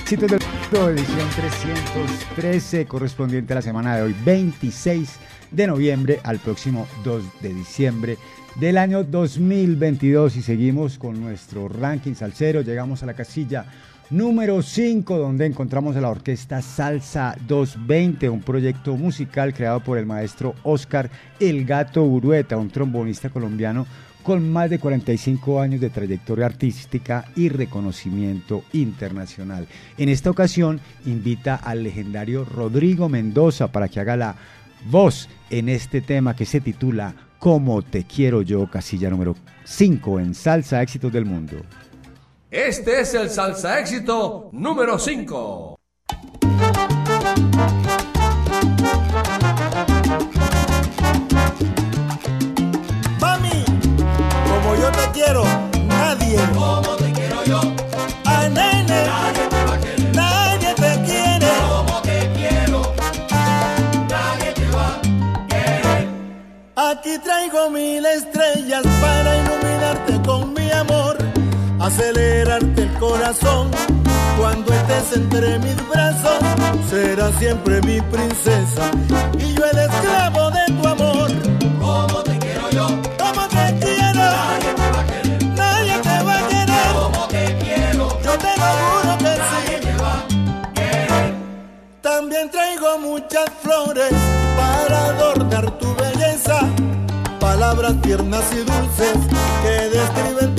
Éxitos del edición 313, correspondiente a la semana de hoy, 26 de noviembre al próximo 2 de diciembre del año 2022. Y seguimos con nuestro ranking salsero. Llegamos a la casilla número 5, donde encontramos a la orquesta Salsa 220, un proyecto musical creado por el maestro Oscar El Gato Urueta, un trombonista colombiano con más de 45 años de trayectoria artística y reconocimiento internacional. En esta ocasión invita al legendario Rodrigo Mendoza para que haga la voz en este tema que se titula Como te quiero yo, casilla número 5 en Salsa Éxitos del Mundo. Este es el salsa éxito número 5. Mil estrellas para iluminarte con mi amor. Acelerarte el corazón. Cuando estés entre mis brazos, serás siempre mi princesa. Y yo el esclavo de tu amor. Como te quiero yo. Como te quiero. Nadie te va a querer. Nadie te va a querer. Como te quiero. Yo te lo juro que sí. Te va a querer. También traigo muchas flores para adornar tu. Palabras tiernas y dulces que describen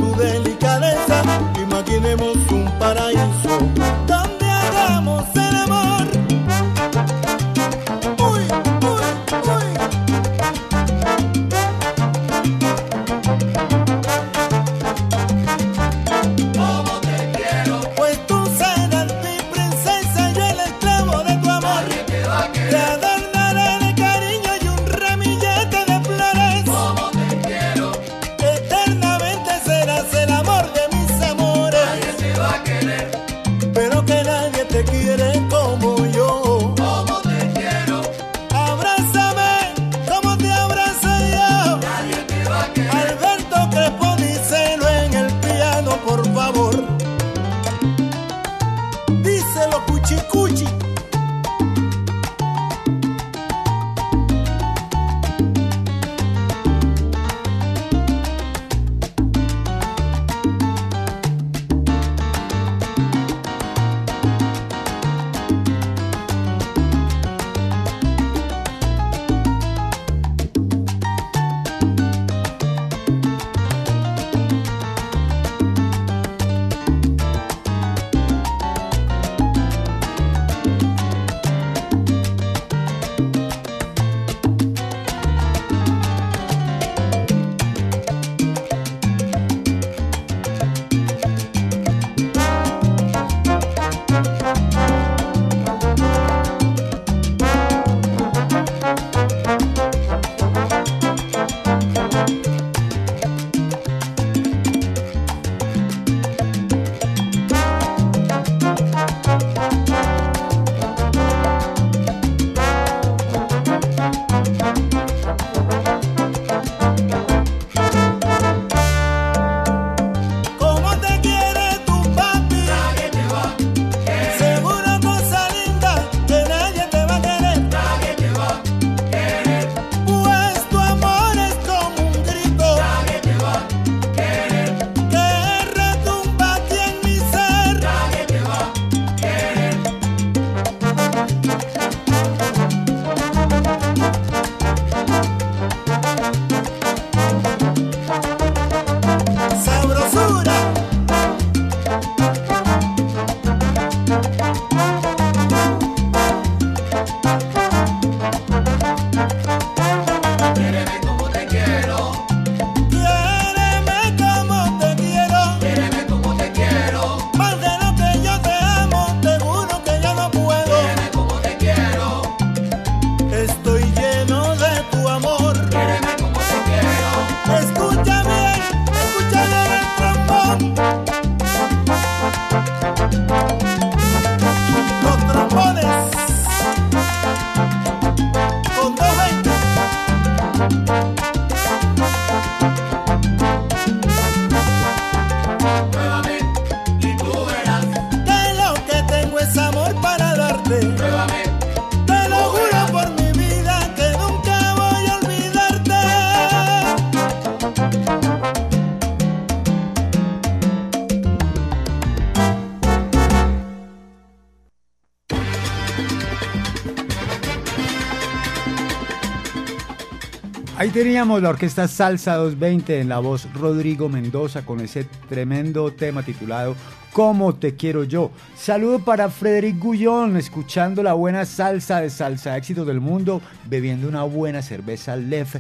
teníamos la orquesta Salsa 220 en la voz Rodrigo Mendoza con ese tremendo tema titulado Como te quiero yo. Saludo para Frederic Gullón, escuchando la buena salsa de salsa éxitos del mundo, bebiendo una buena cerveza Lef.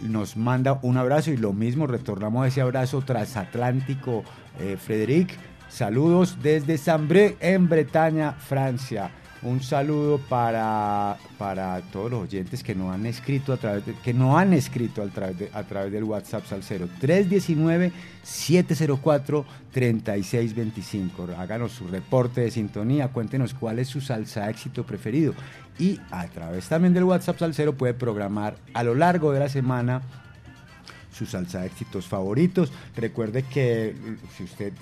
Nos manda un abrazo y lo mismo, retornamos ese abrazo transatlántico, eh, Frederic. Saludos desde Sambré, en Bretaña, Francia. Un saludo para, para todos los oyentes que no han escrito a través que no han escrito a través, de- a través del WhatsApp Salcero 319 704 3625. Háganos su reporte de sintonía, cuéntenos cuál es su salsa éxito preferido y a través también del WhatsApp Salcero puede programar a lo largo de la semana sus salsa éxitos favoritos. Recuerde que mm, si usted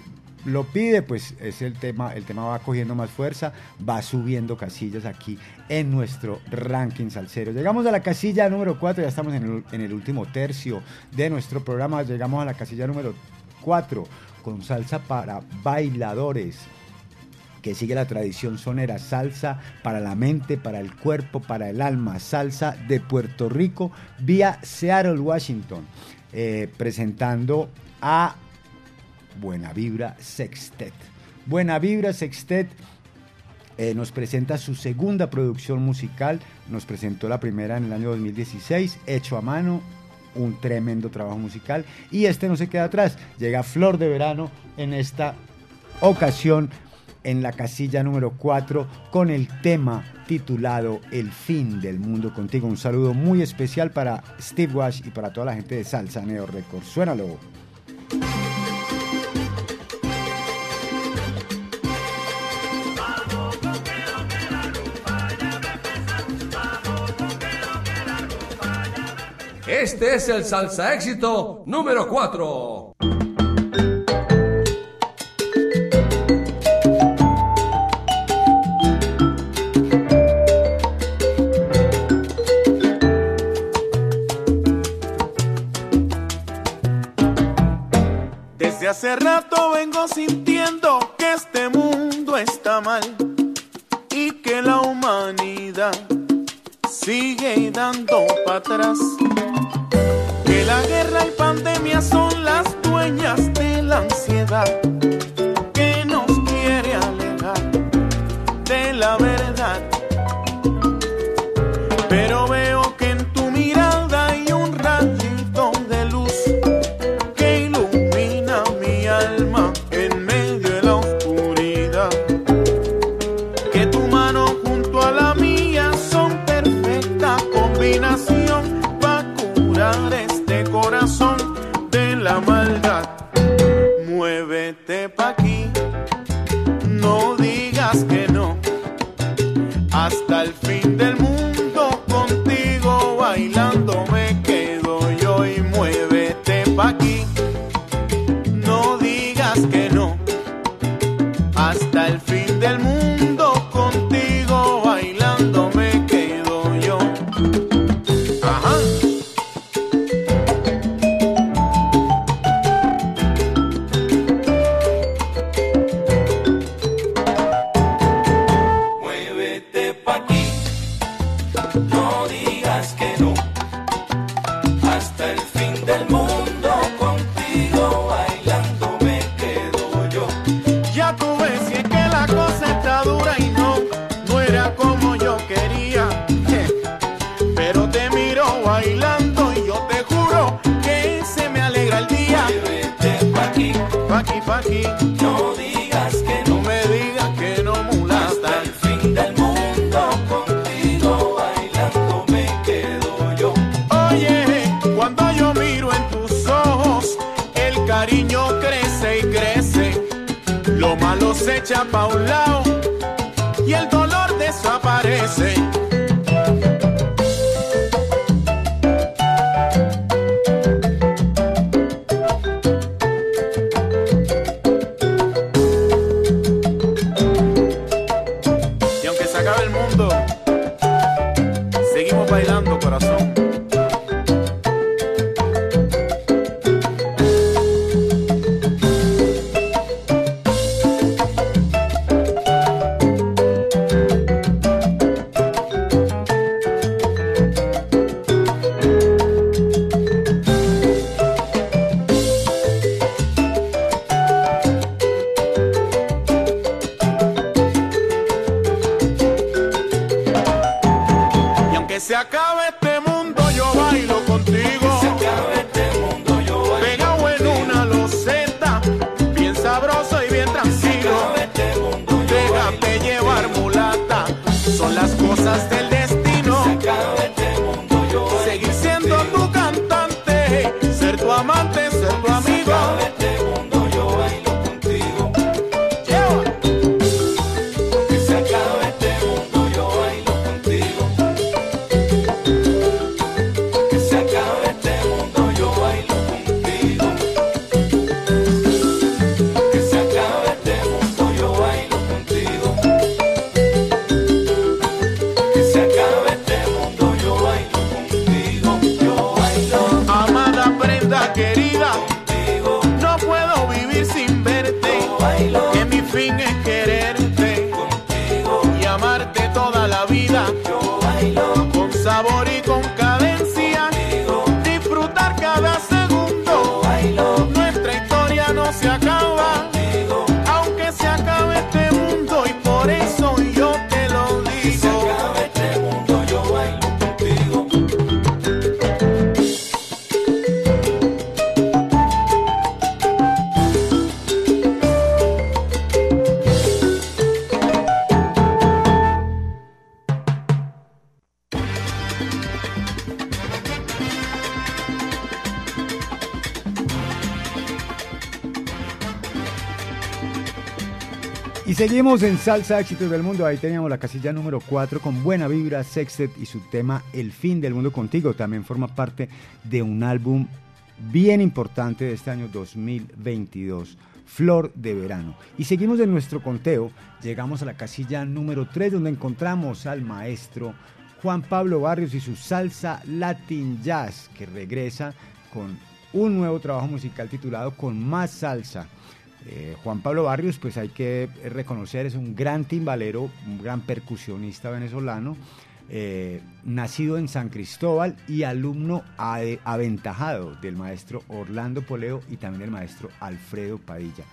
lo pide, pues es el tema, el tema va cogiendo más fuerza, va subiendo casillas aquí en nuestro ranking salsero. Llegamos a la casilla número 4, ya estamos en el, último tercio de nuestro programa, llegamos a la casilla número 4 con salsa para bailadores que sigue la tradición sonera, salsa para la mente, para el cuerpo, para el alma, salsa de Puerto Rico vía Seattle, Washington, eh, presentando a Buena Vibra Sextet. Buena Vibra Sextet eh, nos presenta su segunda producción musical, nos presentó la primera en el año 2016, hecho a mano, un tremendo trabajo musical y este no se queda atrás, llega Flor de Verano en esta ocasión en la casilla número 4 con el tema titulado El fin del mundo contigo. Un saludo muy especial para Steve Wash y para toda la gente de Salsa Neo Records. Suénalo. Este es el salsa éxito número 4. Desde hace rato vengo sintiendo que este mundo está mal sigue dando para atrás. Que la guerra y pandemia son las dueñas de la ansiedad se acalme. En Salsa Éxitos del Mundo. Ahí teníamos la casilla número 4 con Buena Vibra, Sextet y su tema El fin del mundo contigo. También forma parte de un álbum bien importante de este año 2022, Flor de Verano. Y seguimos en nuestro conteo. Llegamos a la casilla número 3 donde encontramos al maestro Juan Pablo Barrios y su Salsa Latin Jazz que regresa con un nuevo trabajo musical titulado Con más salsa. Eh, Juan Pablo Barrios, pues hay que reconocer, es un gran timbalero, un gran percusionista venezolano, eh, nacido en San Cristóbal y alumno aventajado del maestro Orlando Poleo y también del maestro Alfredo Padilla.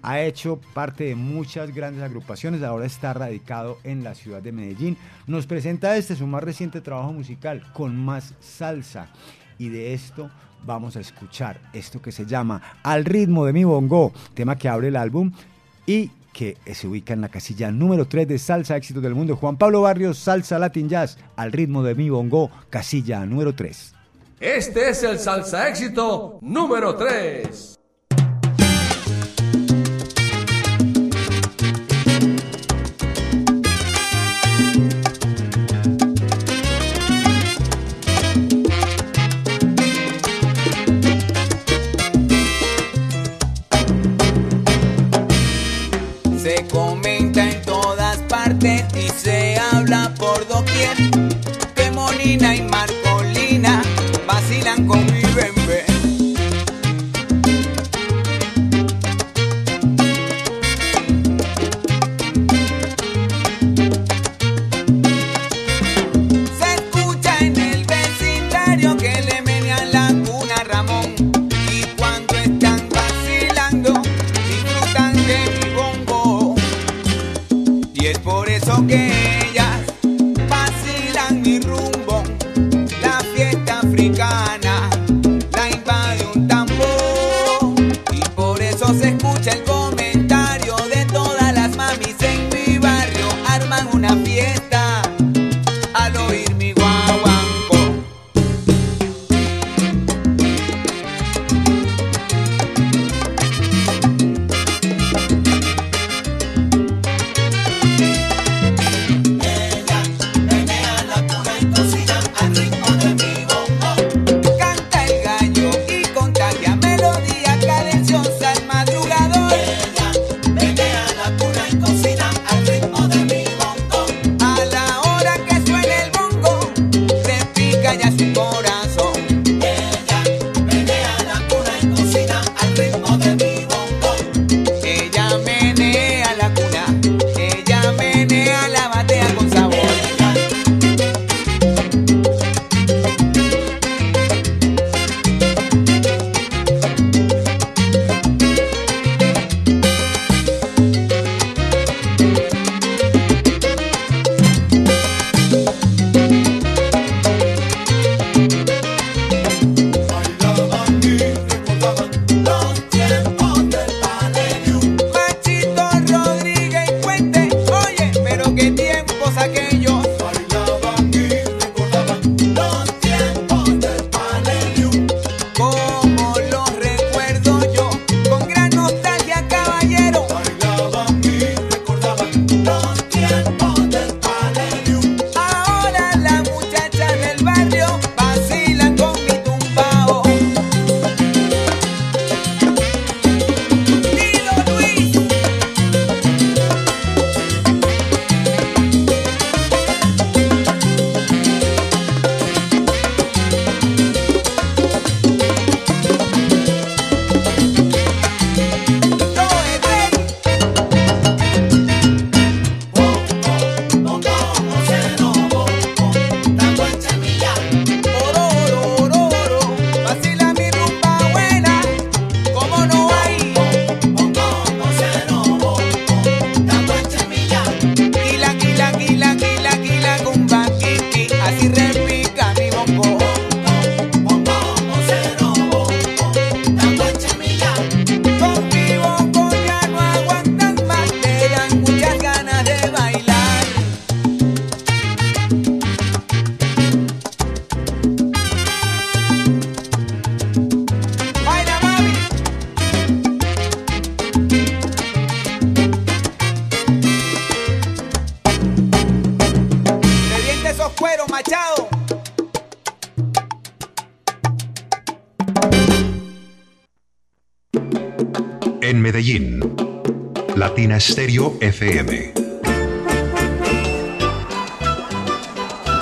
Ha hecho parte de muchas grandes agrupaciones, ahora está radicado en la ciudad de Medellín. Nos presenta este su más reciente trabajo musical, con más salsa. Y de esto vamos a escuchar esto que se llama Al ritmo de mi bongo, tema que abre el álbum y que se ubica en la casilla número 3 de Salsa Éxitos del Mundo. Juan Pablo Barrios, Salsa Latin Jazz, al ritmo de mi bongo, casilla número 3. Este es el salsa éxito número 3.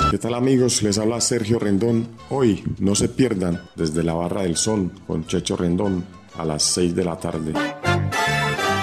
¿Qué tal amigos? Les habla Sergio Rendón. Hoy no se pierdan desde la Barra del Sol con Checho Rendón a las 6 de la tarde.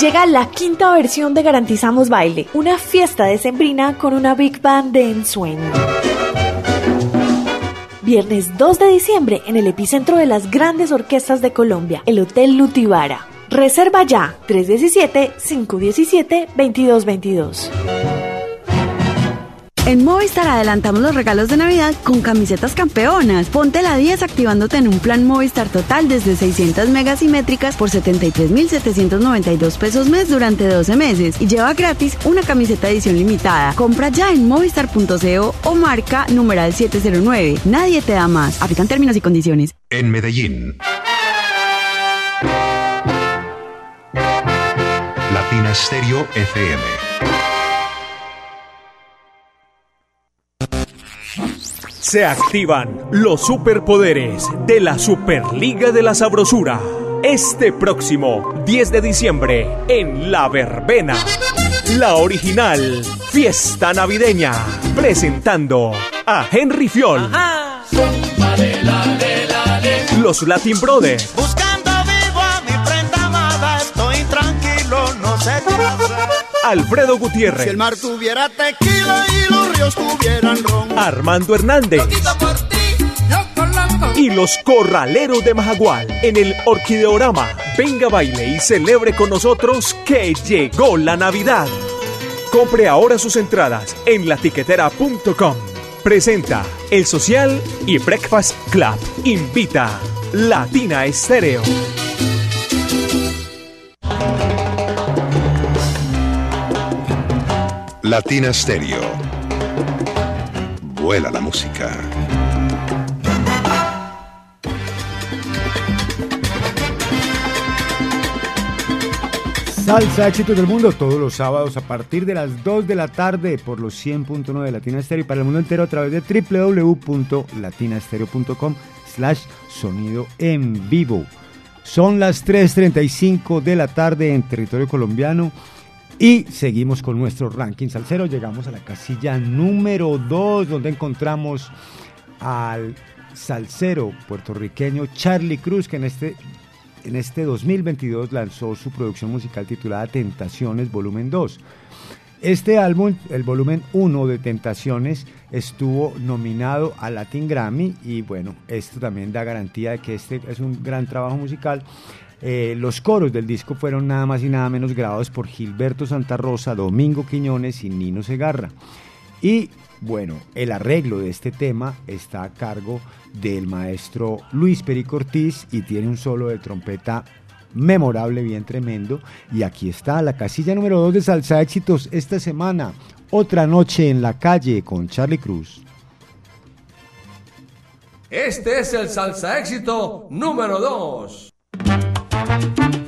Llega la quinta versión de Garantizamos Baile, una fiesta decembrina con una big band de ensueño. Viernes 2 de diciembre en el epicentro de las grandes orquestas de Colombia, el Hotel Lutibara. Reserva ya 317-517-2222. En Movistar adelantamos los regalos de Navidad con camisetas campeonas. Ponte la 10 activándote en un plan Movistar total desde 600 megas y métricas por 73,792 pesos mes durante 12 meses y lleva gratis una camiseta edición limitada. Compra ya en movistar.co o marca numeral 709. Nadie te da más. Aplican términos y condiciones. En Medellín. Latina Stereo FM. Se activan los superpoderes de la Superliga de la Sabrosura. Este próximo 10 de diciembre en La Verbena. La original Fiesta Navideña. Presentando a Henry Fiol. Los Latin Brothers. Alfredo Gutiérrez. Si el mar tuviera tequila y los ríos tuvieran ron. Armando Hernández. Y los corraleros de Majagual en el Orquideorama. Venga, baile y celebre con nosotros que llegó la Navidad. Compre ahora sus entradas en latiquetera.com. Presenta El Social y Breakfast Club. Invita Latina Estéreo. Latina Stereo. Vuela la música. Salsa Éxitos del Mundo todos los sábados a partir de las 2 de la tarde por los 100.9 de Latina Estéreo y para el mundo entero a través de www.latinastereo.com slash sonido en vivo. Son las 3.35 de la tarde en territorio colombiano y seguimos con nuestro ranking salsero. Llegamos a la casilla número 2 donde encontramos al salsero puertorriqueño Charlie Cruz que en este en este 2022 lanzó su producción musical titulada Tentaciones Volumen 2. Este álbum, el volumen 1 de Tentaciones, estuvo nominado a Latin Grammy y bueno, esto también da garantía de que este es un gran trabajo musical. Eh, los coros del disco fueron nada más y nada menos grabados por Gilberto Santa Rosa, Domingo Quiñones y Nino Segarra. Y bueno, el arreglo de este tema está a cargo del maestro Luis Perico Ortiz y tiene un solo de trompeta memorable, bien tremendo. Y aquí está la casilla número 2 de Salsa Éxitos esta semana. Otra noche en la calle con Charlie Cruz. Este es el Salsa Éxito número 2. Thank you.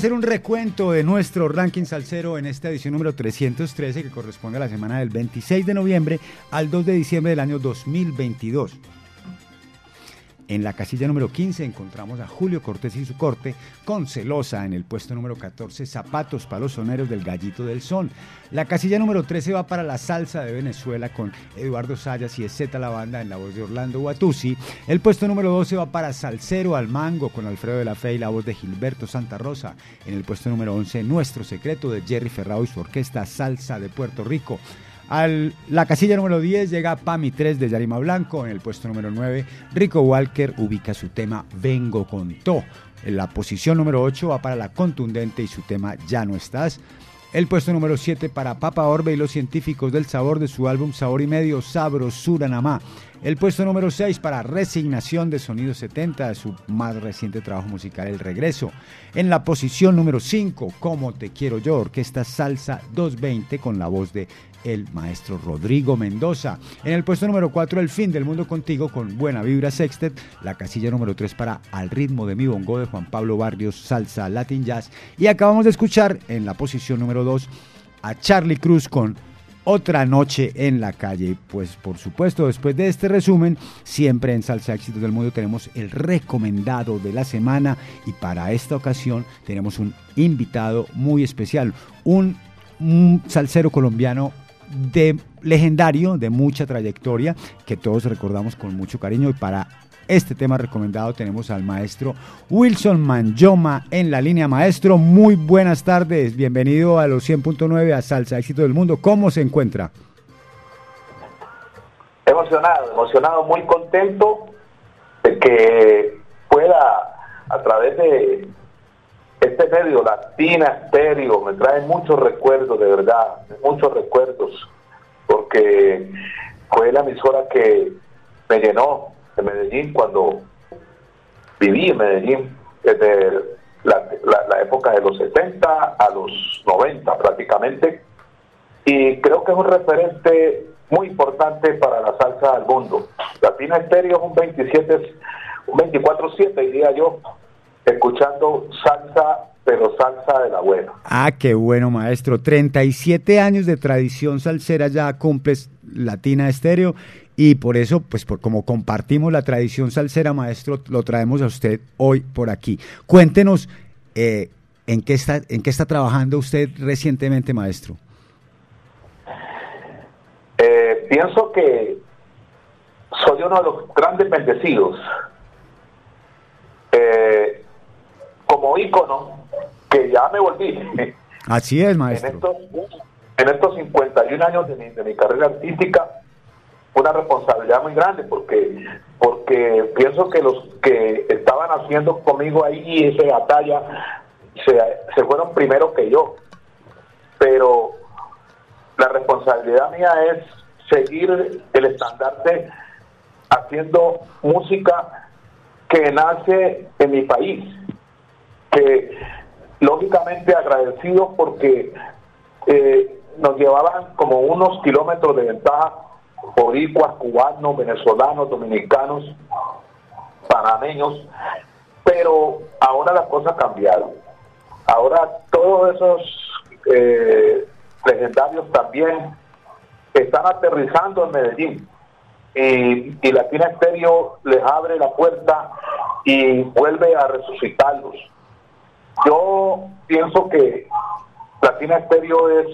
Hacer un recuento de nuestro ranking salsero en esta edición número 313 que corresponde a la semana del 26 de noviembre al 2 de diciembre del año 2022. En la casilla número 15 encontramos a Julio Cortés y su corte con Celosa en el puesto número 14, Zapatos para los soneros del Gallito del Son. La casilla número 13 va para la salsa de Venezuela con Eduardo Sayas y Ezeta la banda en la voz de Orlando Guatusi. El puesto número 12 va para Salsero al Mango con Alfredo de la Fe y la voz de Gilberto Santa Rosa. En el puesto número 11, Nuestro Secreto de Jerry Ferrao y su orquesta Salsa de Puerto Rico. A la casilla número 10 llega Pami 3 de Yarima Blanco. En el puesto número 9, Rico Walker ubica su tema Vengo con To. En la posición número 8 va para la contundente y su tema Ya no estás. El puesto número 7 para Papa Orbe y los científicos del sabor de su álbum Sabor y Medio Sabrosura Namá. El puesto número 6 para Resignación de Sonido 70 de su más reciente trabajo musical El Regreso. En la posición número 5, Como Te Quiero Yo, Orquesta Salsa 220 con la voz de el maestro Rodrigo Mendoza. En el puesto número 4, El fin del mundo contigo con Buena Vibra Sextet. La casilla número 3 para Al ritmo de mi bongo de Juan Pablo Barrios, Salsa Latin Jazz. Y acabamos de escuchar en la posición número 2 a Charlie Cruz con otra noche en la calle. Pues por supuesto, después de este resumen, siempre en Salsa Éxitos del Mundo tenemos el recomendado de la semana y para esta ocasión tenemos un invitado muy especial, un, un salsero colombiano de legendario, de mucha trayectoria, que todos recordamos con mucho cariño y para este tema recomendado tenemos al maestro Wilson Manjoma en la línea. Maestro, muy buenas tardes. Bienvenido a los 100.9 a Salsa Éxito del Mundo. ¿Cómo se encuentra? Emocionado, emocionado, muy contento de que pueda a través de este medio Latina Estéreo, me trae muchos recuerdos, de verdad, muchos recuerdos, porque fue la emisora que me llenó de Medellín cuando viví en Medellín, desde la época de los 70 a los 90 prácticamente, y creo que es un referente muy importante para la salsa del mundo. Latina Estéreo es un 27, un 24-7 diría yo, escuchando salsa, pero salsa de la buena. Ah, qué bueno, maestro. 37 años de tradición salsera ya cumples Latina Estéreo y por eso, pues por como compartimos la tradición salsera, maestro, lo traemos a usted hoy por aquí. Cuéntenos eh, en qué está en qué está trabajando usted recientemente, maestro. Eh, pienso que soy uno de los grandes bendecidos. Eh, como ícono, que ya me volví. Así es, En maestro. estos, en estos 51 años de mi, de mi carrera artística, una responsabilidad muy grande porque porque pienso que los que estaban haciendo conmigo ahí esa batalla se, se fueron primero que yo. Pero la responsabilidad mía es seguir el estandarte haciendo música que nace en mi país, que lógicamente agradecidos porque eh, nos llevaban como unos kilómetros de ventaja boricuas, cubanos, venezolanos, dominicanos, panameños, pero ahora la cosa ha cambiado. Ahora todos esos eh, legendarios también están aterrizando en Medellín y, y Latina Estéreo les abre la puerta y vuelve a resucitarlos. Yo pienso que Latina Estéreo es,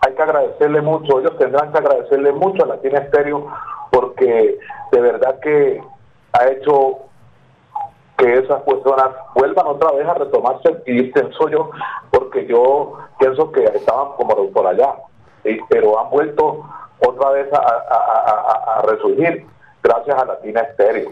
hay que agradecerle mucho, ellos tendrán que agradecerle mucho a Latina Estéreo porque de verdad que ha hecho que esas personas vuelvan otra vez a retomarse y pienso yo, porque yo pienso que estaban como por allá, pero han vuelto otra vez a resurgir gracias a Latina Estéreo.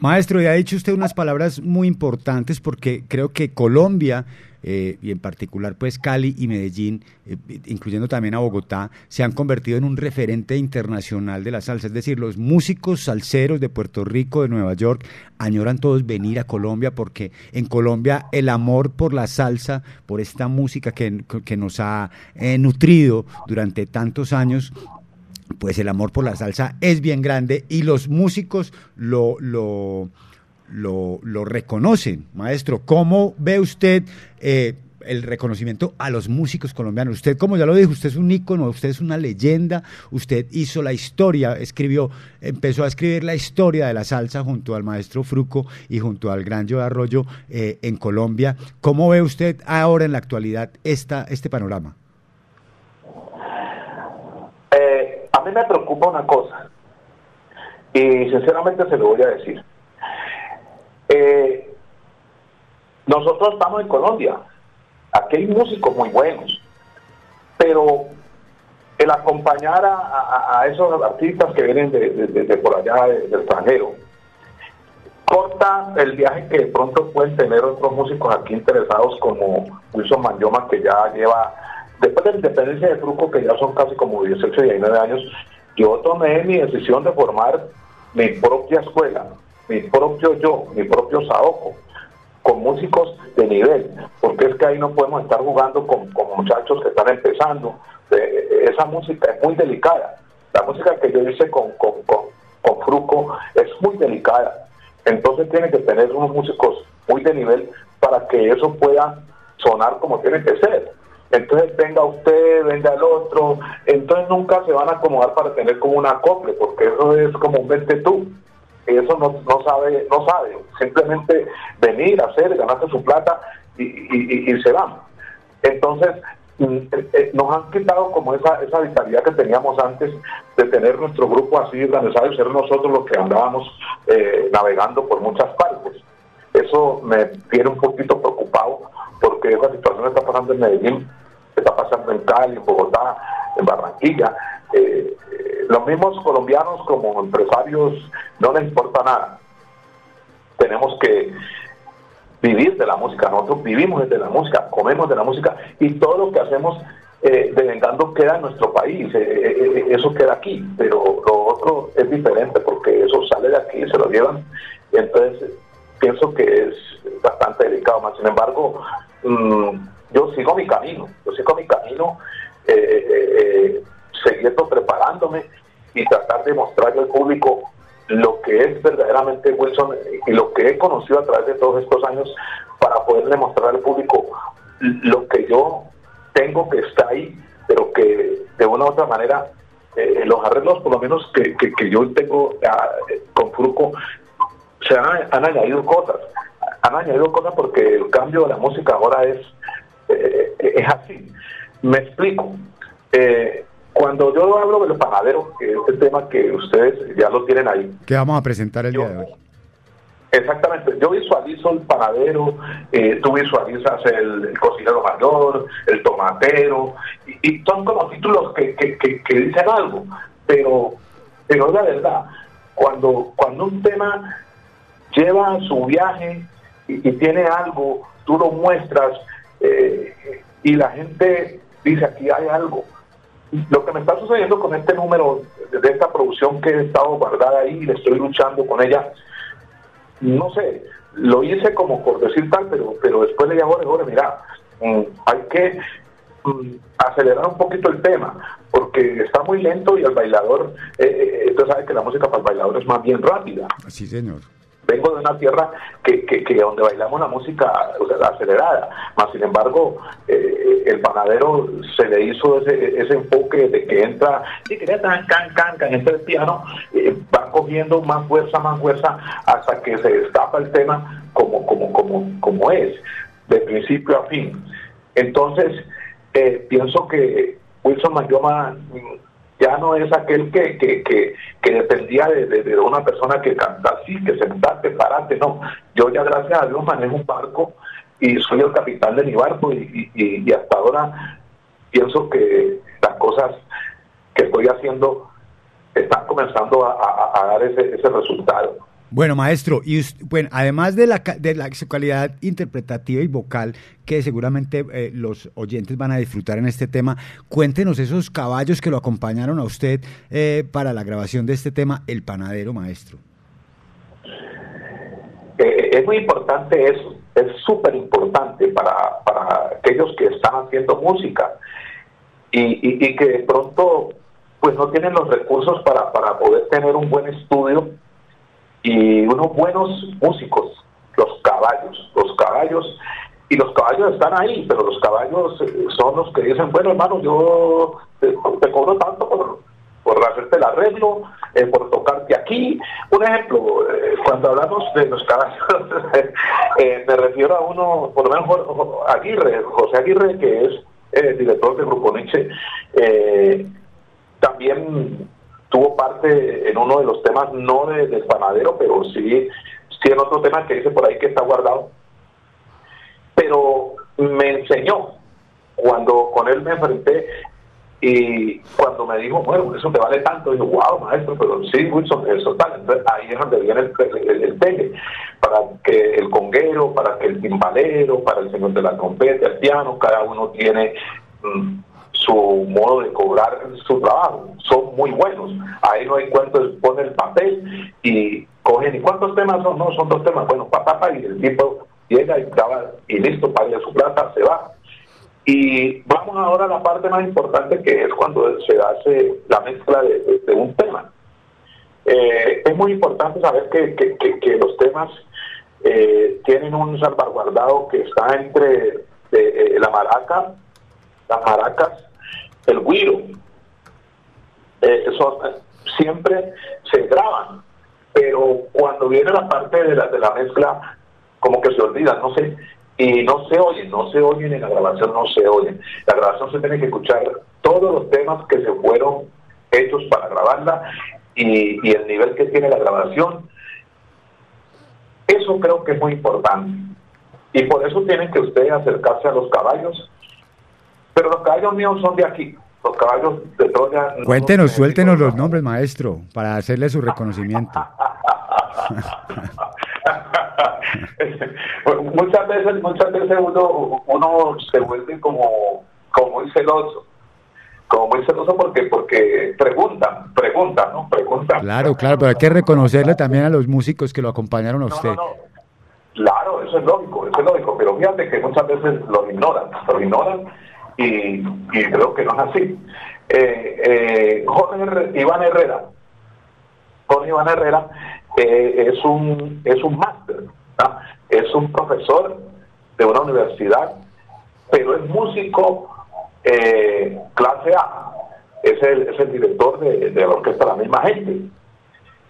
Maestro, y ha dicho usted unas palabras muy importantes porque creo que Colombia, eh, y en particular pues Cali y Medellín, eh, incluyendo también a Bogotá, se han convertido en un referente internacional de la salsa. Es decir, los músicos salseros de Puerto Rico, de Nueva York, añoran todos venir a Colombia porque en Colombia el amor por la salsa, por esta música que, que nos ha eh, nutrido durante tantos años, pues el amor por la salsa es bien grande y los músicos lo, lo, lo, reconocen. Maestro, ¿cómo ve usted eh, el reconocimiento a los músicos colombianos? Usted, como ya lo dijo, usted es un ícono, usted es una leyenda, usted hizo la historia, escribió, empezó a escribir la historia de la salsa junto al maestro Fruco y junto al gran Joe Arroyo eh, en Colombia. ¿Cómo ve usted ahora en la actualidad esta, este panorama? Eh, a mí me preocupa una cosa, y sinceramente se lo voy a decir. Eh, nosotros estamos en Colombia, aquí hay músicos muy buenos, pero el acompañar a, esos artistas que vienen de, por allá, de- del extranjero, corta el viaje que de pronto pueden tener otros músicos aquí interesados como Wilson Manyoma que ya lleva, después de la independencia de Truco que ya son casi como 18 y 19 años, yo tomé mi decisión de formar mi propia escuela, mi propio yo, mi propio Saoco, con músicos de nivel, porque es que ahí no podemos estar jugando con, con muchachos que están empezando. Eh, esa música es muy delicada. La música que yo hice con, con, con, con Fruco es muy delicada. Entonces tiene que tener unos músicos muy de nivel para que eso pueda sonar como tiene que ser. Entonces venga usted, venga el otro, entonces nunca se van a acomodar para tener como un acople, porque eso es como un vente tú. Eso no, no sabe, no sabe, simplemente venir, hacer, ganarse su plata y, y- se van. Entonces, mm, eh, eh, nos han quitado como esa, esa vitalidad que teníamos antes de tener nuestro grupo así organizado y ser nosotros los que andábamos eh, navegando por muchas partes. Eso me tiene un poquito preocupado porque esa situación está pasando en Medellín, está pasando en Cali, en Bogotá, en Barranquilla. Eh, eh, los mismos colombianos como empresarios no les importa nada. Tenemos que vivir de la música, nosotros vivimos de la música, comemos de la música y todo lo que hacemos eh, devengando queda en nuestro país, eh, eso queda aquí, pero lo otro es diferente porque eso sale de aquí, se lo llevan, entonces pienso que es bastante delicado, más sin embargo, mm, yo sigo mi camino, yo sigo mi camino, eh, eh, eh, siguiendo preparándome y tratar de mostrarle al público lo que es verdaderamente Wilson y lo que he conocido a través de todos estos años para poderle mostrar al público lo que yo tengo que está ahí, pero que de una u otra manera eh, los arreglos por lo menos que, que- yo tengo ah, con Fruco se han, han añadido cosas, han añadido cosas porque el cambio de la música ahora es, eh, es así. Me explico. Eh, cuando yo hablo del panadero, que es el tema que ustedes ya lo tienen ahí, que vamos a presentar el día de hoy. Exactamente, yo visualizo el panadero, eh, tú visualizas el, el cocinero mayor, el tomatero, y, y son como títulos que, que- que- que dicen algo, pero, pero es la verdad, cuando, cuando un tema lleva su viaje y, y tiene algo, tú lo muestras eh, y la gente dice aquí hay algo. Lo que me está sucediendo con este número de, esta producción que he estado guardada ahí y le estoy luchando con ella, no sé, lo hice como por decir tal, pero, pero después le dije a Jorge, Jorge, mira, mm, hay que mm, acelerar un poquito el tema, porque está muy lento y el bailador, eh, eh, usted sabe que la música para el bailador es más bien rápida. Sí, señor. Vengo de una tierra que, que, donde bailamos la música acelerada, más sin embargo eh, el panadero se le hizo ese, ese enfoque de que entra, y que tan, can, can, can, entra el piano, eh, va cogiendo más fuerza, más fuerza, hasta que se destapa el tema como, como, como, como es, de principio a fin. Entonces, eh, pienso que Wilson Mayoma ya no es aquel que, que, que, que dependía de, de- de una persona que canta así, que sentate, parate, no. Yo ya gracias a Dios manejo un barco y soy el capitán de mi barco y, y- y hasta ahora pienso que las cosas que estoy haciendo están comenzando a, a- a dar ese, ese resultado. Bueno, maestro, y us- bueno, además de la, de la su calidad interpretativa y vocal que seguramente eh, los oyentes van a disfrutar en este tema, cuéntenos esos caballos que lo acompañaron a usted eh, para la grabación de este tema, El Panadero, maestro. Eh, es muy importante eso, es súper importante para, para aquellos que están haciendo música y, y- y que de pronto pues no tienen los recursos para, para poder tener un buen estudio y unos buenos músicos, los caballos, los caballos, y los caballos están ahí, pero los caballos eh, son los que dicen, bueno hermano, yo te, cobro tanto por, por hacerte el arreglo, eh, por tocarte aquí. Un ejemplo, eh, cuando hablamos de los caballos, me refiero a uno, por lo menos Aguirre, José Aguirre, que es director de Grupo Nietzsche, también tuvo parte en uno de los temas, no de, panadero, pero sí, sí en otro tema que dice por ahí que está guardado. Pero me enseñó cuando con él me enfrenté y cuando me dijo, bueno, eso te vale tanto, digo, wow, maestro, pero sí, Wilson, eso tal. Entonces ahí es donde viene el, el, el pegue, para que el conguero, para que el timbalero, para el señor de la trompeta, el piano, cada uno tiene mm, su modo de cobrar su trabajo. Son muy buenos. Ahí no hay cuántos pone el papel y cogen. ¿Y cuántos temas son? No, son dos temas. Bueno, papá, y el tipo llega y graba y listo, paga su plata, se va. Y vamos ahora a la parte más importante que es cuando se hace la mezcla de, un tema. Eh, es muy importante saber que, que- los temas eh, tienen un salvaguardado que está entre eh, la maraca, las maracas, el guiro. Eh, son- siempre se graban, pero cuando viene la parte de la, mezcla, como que se olvida, no sé, y no se oyen, no se oyen en la grabación, no se oyen. La grabación se tiene que escuchar todos los temas que se fueron hechos para grabarla y, y el nivel que tiene la grabación. Eso creo que es muy importante. Y por eso tienen que ustedes acercarse a los caballos. Pero los caballos míos son de aquí. Los caballos de Troya. no Cuéntenos, suéltenos los nombres, maestro, para hacerle su reconocimiento. muchas veces muchas veces uno uno se vuelve como como muy celoso como muy celoso porque porque preguntan preguntan no preguntan Claro, claro, pero hay que reconocerle también a los músicos que lo acompañaron a usted. claro eso es lógico eso es lógico pero fíjate que muchas veces los ignoran los ignoran y, creo que no es así. Eh, eh, Jorge Iván Herrera. Jorge Iván Herrera eh, es un es un máster es un profesor de una universidad pero es músico clase A. Es el, es el director de, de la orquesta La Misma Gente.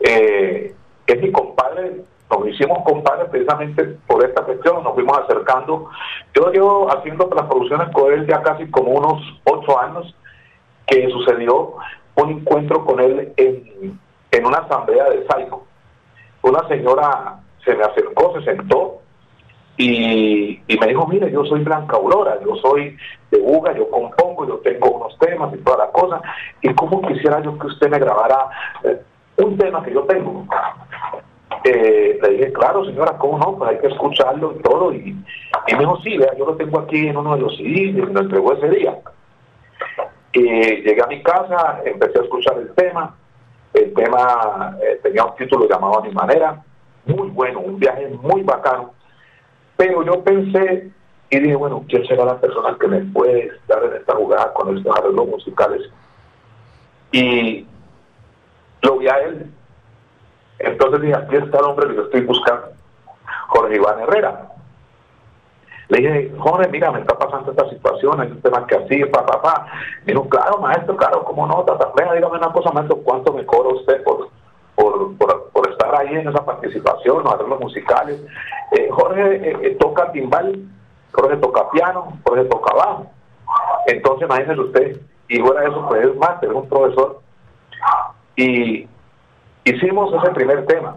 Es mi compadre nos hicimos compadres precisamente por esta cuestión, nos fuimos acercando. Yo llevo haciendo las producciones con él ya casi como unos ocho años, que sucedió un encuentro con él en, en una asamblea de Saico. Una señora se me acercó, se sentó y, y me dijo, mire, yo soy Blanca Aurora, yo soy de Buga, yo compongo, yo tengo unos temas y todas las cosas, y cómo quisiera yo que usted me grabara eh, un tema que yo tengo. Eh, le dije, claro señora, ¿cómo no? Pues hay que escucharlo y todo. Y, y me dijo, sí, vea, yo lo tengo aquí en uno de los CDs me lo entregó ese día. Y llegué a mi casa, empecé a escuchar el tema. El tema eh, tenía un título llamado A mi manera, muy bueno, un viaje muy bacano. Pero yo pensé y dije, bueno, ¿quién será la persona que me puede estar en esta jugada con estos arreglos musicales? Y lo vi a él. Entonces dije, aquí está el hombre que yo estoy buscando, Jorge Iván Herrera. Le dije, Jorge, mira, me está pasando esta situación, hay un tema que así, pa, pa, pa. Dijo, claro, maestro, claro, cómo no, venga, dígame una cosa, maestro, ¿cuánto me cobra usted por, por, por, estar ahí en esa participación, los arreglos musicales? Eh, Jorge eh, eh, toca timbal, Jorge toca piano, Jorge toca bajo. Entonces, imagínese usted, y fuera de eso, pues es máster, es un profesor. Y hicimos ese primer tema.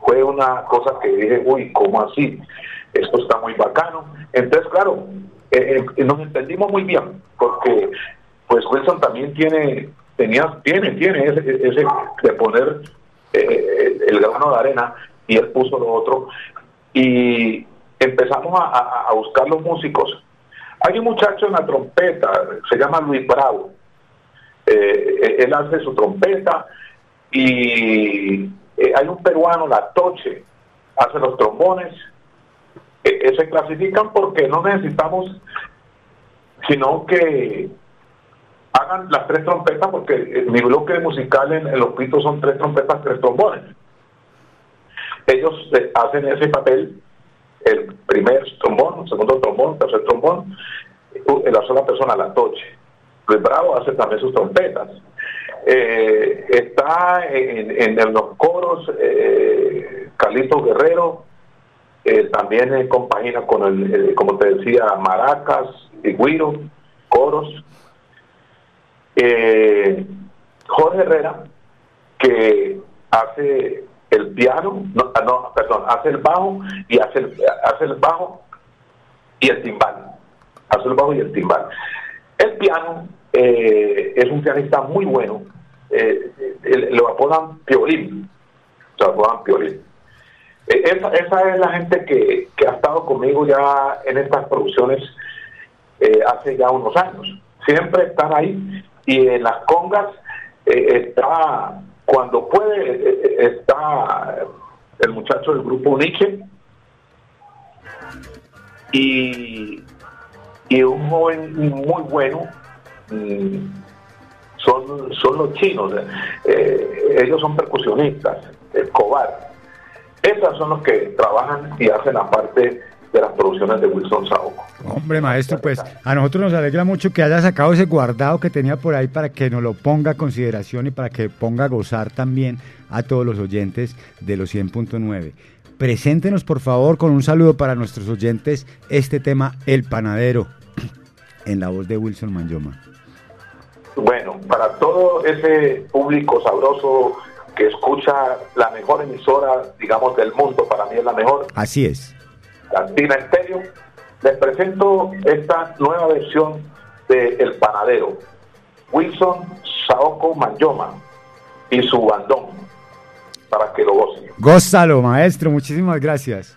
Fue una cosa que dije, uy, ¿cómo así? Esto está muy bacano. Entonces, claro, eh, eh, nos entendimos muy bien, porque pues Wilson también tiene, tenía, tiene, tiene ese, ese de poner eh, el grano de arena y él puso lo otro. Y empezamos a, buscar los músicos. Hay un muchacho en la trompeta, se llama Luis Bravo. Él hace su trompeta y eh, hay un peruano, la Toche, hace los trombones. Eh, eh, se clasifican porque no necesitamos, sino que hagan las tres trompetas, porque eh, mi bloque musical en, en los pitos son tres trompetas, tres trombones. Ellos hacen ese papel, el primer trombón, segundo trombón, tercer trombón, la sola persona, la Toche. Luis Bravo hace también sus trompetas. Eh, está en, en- los coros eh, Carlito Guerrero, eh, también compagina con el, eh, como te decía, maracas, y guiro, coros. Eh, Jorge Herrera, que hace el piano, no, ah, no, perdón, hace el bajo y hace el, hace el bajo y el timbal. Hace el bajo y el timbal. El piano eh, es un pianista muy bueno. eh, lo apodan Piolín. Lo apodan Piolín. Eh, Esa, esa es la gente que, que ha estado conmigo ya en estas producciones eh, hace ya unos años. Siempre están ahí y en las congas está, cuando puede, eh, está el muchacho del grupo Nietzsche y, y un joven muy bueno son, son los chinos, eh, ellos son percusionistas, Escobar. Esos son los que trabajan y hacen la parte de las producciones de Wilson Saoco. Hombre, maestro, pues a nosotros nos alegra mucho que haya sacado ese guardado que tenía por ahí para que nos lo ponga a consideración y para que ponga a gozar también a todos los oyentes de los 100.9. Preséntenos, por favor, con un saludo para nuestros oyentes este tema, El Panadero, en la voz de Wilson Manyoma. Bueno, para todo ese público sabroso que escucha la mejor emisora, digamos, del mundo, para mí es la mejor, Así es. Latina Estéreo, les presento esta nueva versión de El Panadero, Wilson Saoco Manyoma y su bandón, para que lo gocen. Gózalo, maestro, muchísimas gracias.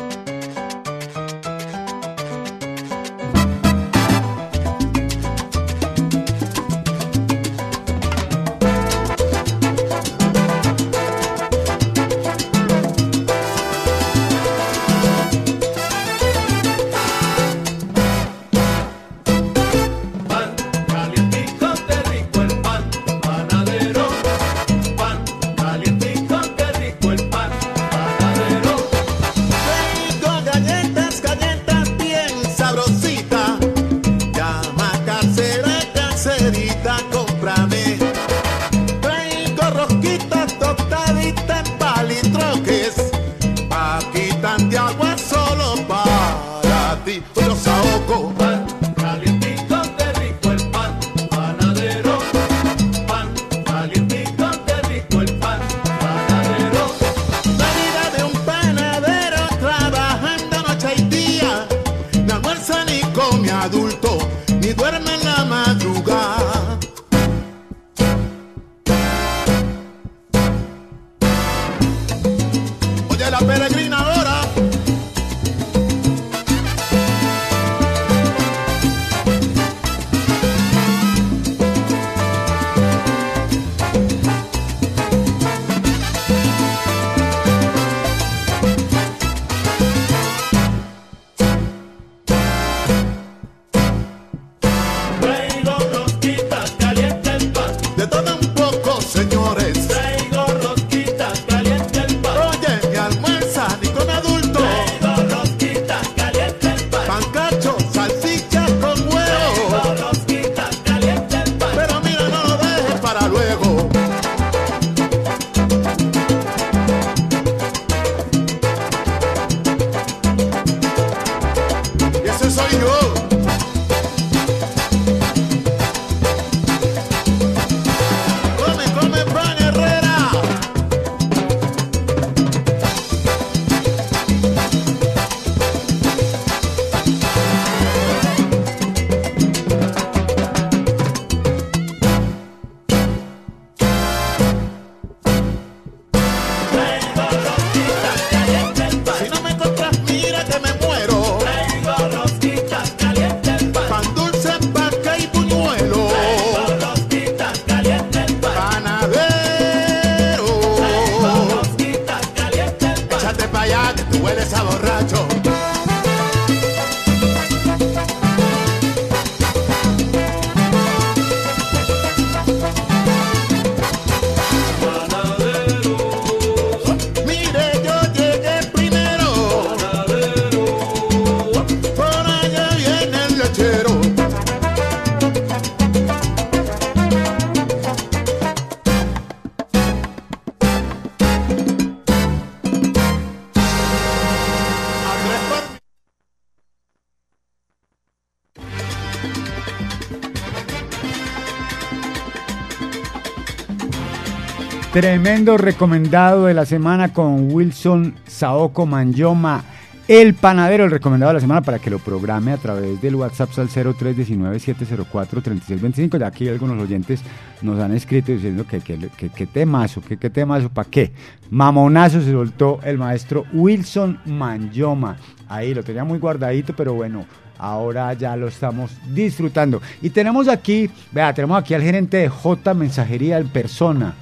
Tremendo recomendado de la semana con Wilson Saoko Manyoma, el panadero, el recomendado de la semana para que lo programe a través del WhatsApp al 0319-704-3625. Ya aquí algunos oyentes nos han escrito diciendo que que, que, que temazo, que qué temazo, ¿para qué? Mamonazo se soltó el maestro Wilson Manyoma. Ahí lo tenía muy guardadito, pero bueno, ahora ya lo estamos disfrutando. Y tenemos aquí, vea, tenemos aquí al gerente de J Mensajería en persona.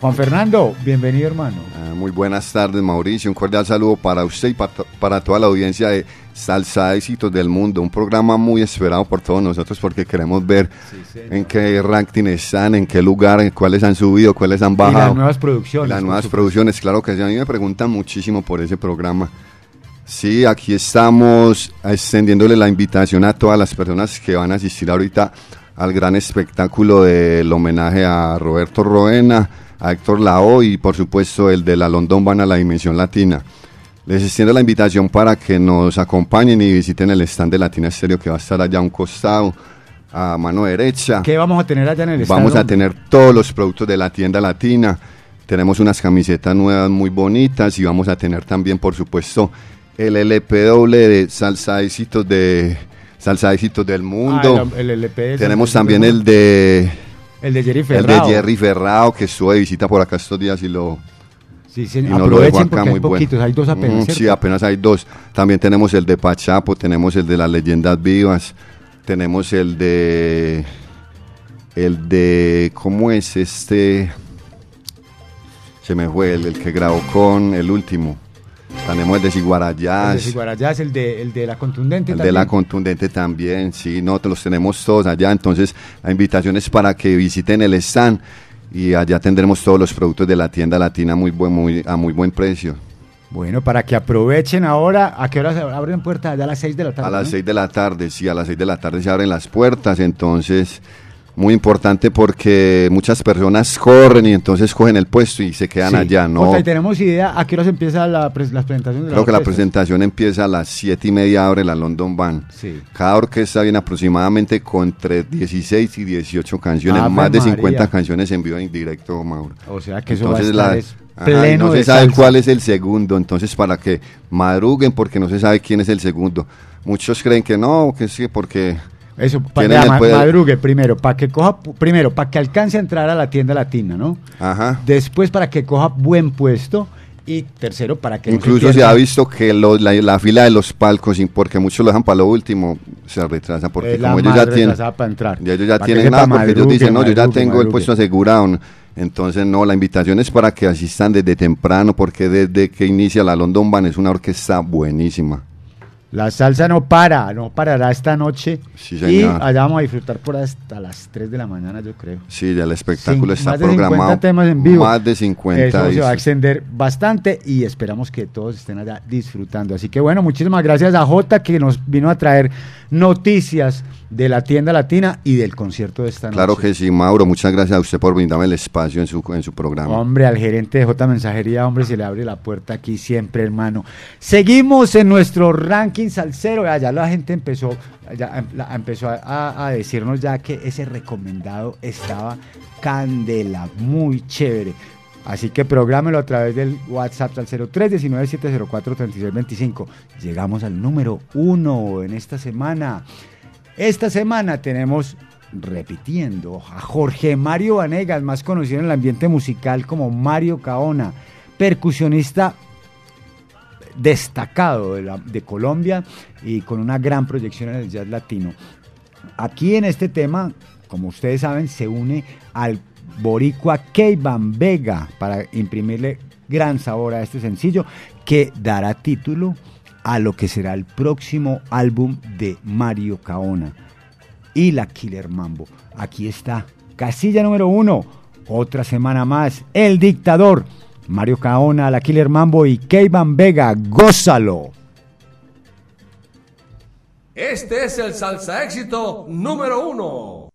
Juan Fernando, bienvenido hermano. Ah, Muy buenas tardes, Mauricio. Un cordial saludo para usted y para, to- para toda la audiencia de Salsa Éxitos del Mundo. Un programa muy esperado por todos nosotros porque queremos ver en qué ranking están, en qué lugar, en cuáles han subido, cuáles han Y bajado. las nuevas producciones. Las nuevas producciones, claro que sí. A mí me preguntan muchísimo por ese programa. Sí, aquí estamos extendiéndole la invitación a todas las personas que van a asistir ahorita al gran espectáculo del homenaje a Roberto Roena, a Héctor Lao y por supuesto el de la London Van a la Dimensión Latina. Les extiendo la invitación para que nos acompañen y visiten el stand de Latina Estéreo que va a estar allá a un costado, a mano derecha. ¿Qué vamos a tener allá en el stand, Vamos a tener todos los productos de la tienda latina. Tenemos unas camisetas nuevas muy bonitas y vamos a tener también, por supuesto, el LPW de Salsa Éxitos de Salsa Éxitos del Mundo. Ah, el- el LP Tenemos también el de El de Jerry el Ferrao. de Jerry Ferrao que estuvo de visita por acá estos días y lo Sí, sí, y nos lo dejó acá hay muy bueno. poquitos, hay dos apenas, Mm, ¿cierto? sí, apenas hay dos. También tenemos el de Pachapo, tenemos el de las leyendas vivas, tenemos el de el de ¿cómo es este? Se me fue el, el que grabó con el último. Tenemos el de El de Siguarayás, el de, el de la contundente el de la contundente también, sí, no, los tenemos todos allá, entonces la invitación es para que visiten el stand y allá tendremos todos los productos de la tienda latina muy buen, muy, a muy buen precio. Bueno, para que aprovechen ahora, ¿a qué hora se abren puertas? Allá a las 6 de la tarde. A las ¿no? 6 de la tarde, sí, a las 6 de la tarde se abren las puertas, entonces muy importante porque muchas personas corren y entonces cogen el puesto y se quedan Sí. allá, ¿no? Jota, ¿y tenemos idea a qué hora se empieza la, pres- las presentaciones de Creo que la presentación empieza a las 7 y media, abre la London Band. Sí. Cada orquesta viene aproximadamente con entre 16 y 18 canciones, más de 50 María. canciones en vivo en directo, Mauro. O sea que eso va a Entonces, estar la- es Ajá, pleno no de se sabe salsa. cuál es el segundo, entonces para que madruguen porque no se sabe quién es el segundo. Muchos creen que no, que sí, porque Eso, para poder- madrugue primero, para que coja, primero, para que alcance a entrar a la tienda latina, ¿no? Ajá. Después para que coja buen puesto y tercero para que no Incluso se, ha visto que lo- la, la fila de los palcos, porque muchos lo dejan para lo último, se retrasa porque Es como ellos ya tienen, para entrar. ya ellos ya Para tienen nada, porque ellos dicen, no, yo ya madrugue, tengo el madrugue". puesto asegurado. Entonces, no, la invitación es para que asistan desde temprano, porque desde que inicia la London Band es una orquesta buenísima. La salsa no para, no parará esta noche. Sí, y señor. allá vamos a disfrutar por hasta las 3 de la mañana, yo creo. Sí, ya el espectáculo está más de 50 programado. temas en vivo. Más de 50. Eso se va a extender bastante y esperamos que todos estén allá disfrutando. Así que bueno, muchísimas gracias a Jota que nos vino a traer noticias de la tienda latina y del concierto de esta noche. Claro que sí, Mauro, muchas gracias a usted por brindarme el espacio en su, en su programa. Hombre, al gerente de J Mensajería, hombre, se le abre la puerta aquí siempre, hermano. Seguimos en nuestro ranking salsero. Ya, ya la gente empezó, em- empezó a- a decirnos ya que ese recomendado estaba candela, muy chévere. Así que prográmelo a través del WhatsApp al 0319-704-3625. Llegamos al número uno en esta semana. Esta semana tenemos, repitiendo, a Jorge Mario Vanegas, más conocido en el ambiente musical como Mario Caona, percusionista destacado de, Colombia y con una gran proyección en el jazz latino. Aquí en este tema, como ustedes saben, se une al boricua Keivan Vega para imprimirle gran sabor a este sencillo que dará título a lo que será el próximo álbum de Mario Caona y la Killer Mambo. Aquí está, casilla número uno, otra semana más, El Dictador, Mario Caona, la Killer Mambo y Keivan Vega, gózalo. Este es el salsa éxito número uno.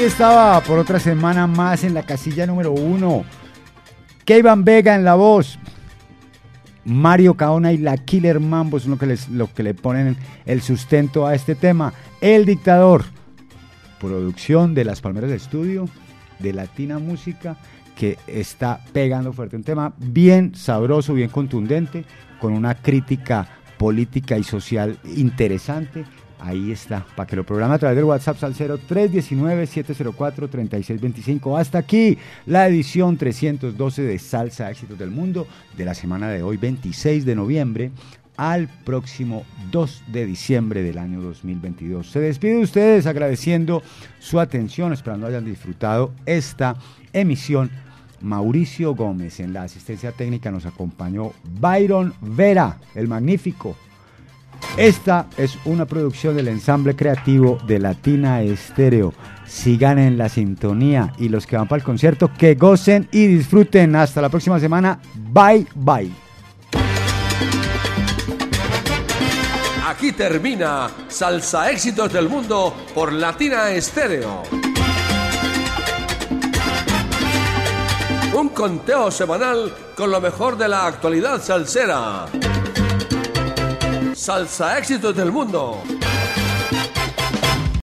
Ahí estaba por otra semana más en la casilla número uno. Keivan Vega en la voz. Mario Caona y la Killer Mambo son lo que, les, lo que le ponen el sustento a este tema. El dictador. producción de Las Palmeras de Estudio, de Latina Música, que está pegando fuerte. Un tema bien sabroso, bien contundente, con una crítica política y social interesante. Ahí está, para que lo programe a través del WhatsApp al 0319-704-3625. Hasta aquí la edición 312 de Salsa Éxitos del Mundo de la semana de hoy, 26 de noviembre, al próximo 2 de diciembre del año 2022. Se despide de ustedes agradeciendo su atención, esperando hayan disfrutado esta emisión. Mauricio Gómez en la asistencia técnica nos acompañó Byron Vera, el magnífico. Esta es una producción del ensamble creativo de Latina Estéreo. Sigan en la sintonía y los que van para el concierto, que gocen y disfruten. Hasta la próxima semana. Bye, bye. Aquí termina Salsa Éxitos del Mundo por Latina Estéreo. Un conteo semanal con lo mejor de la actualidad salsera. Salsa Éxitos del Mundo.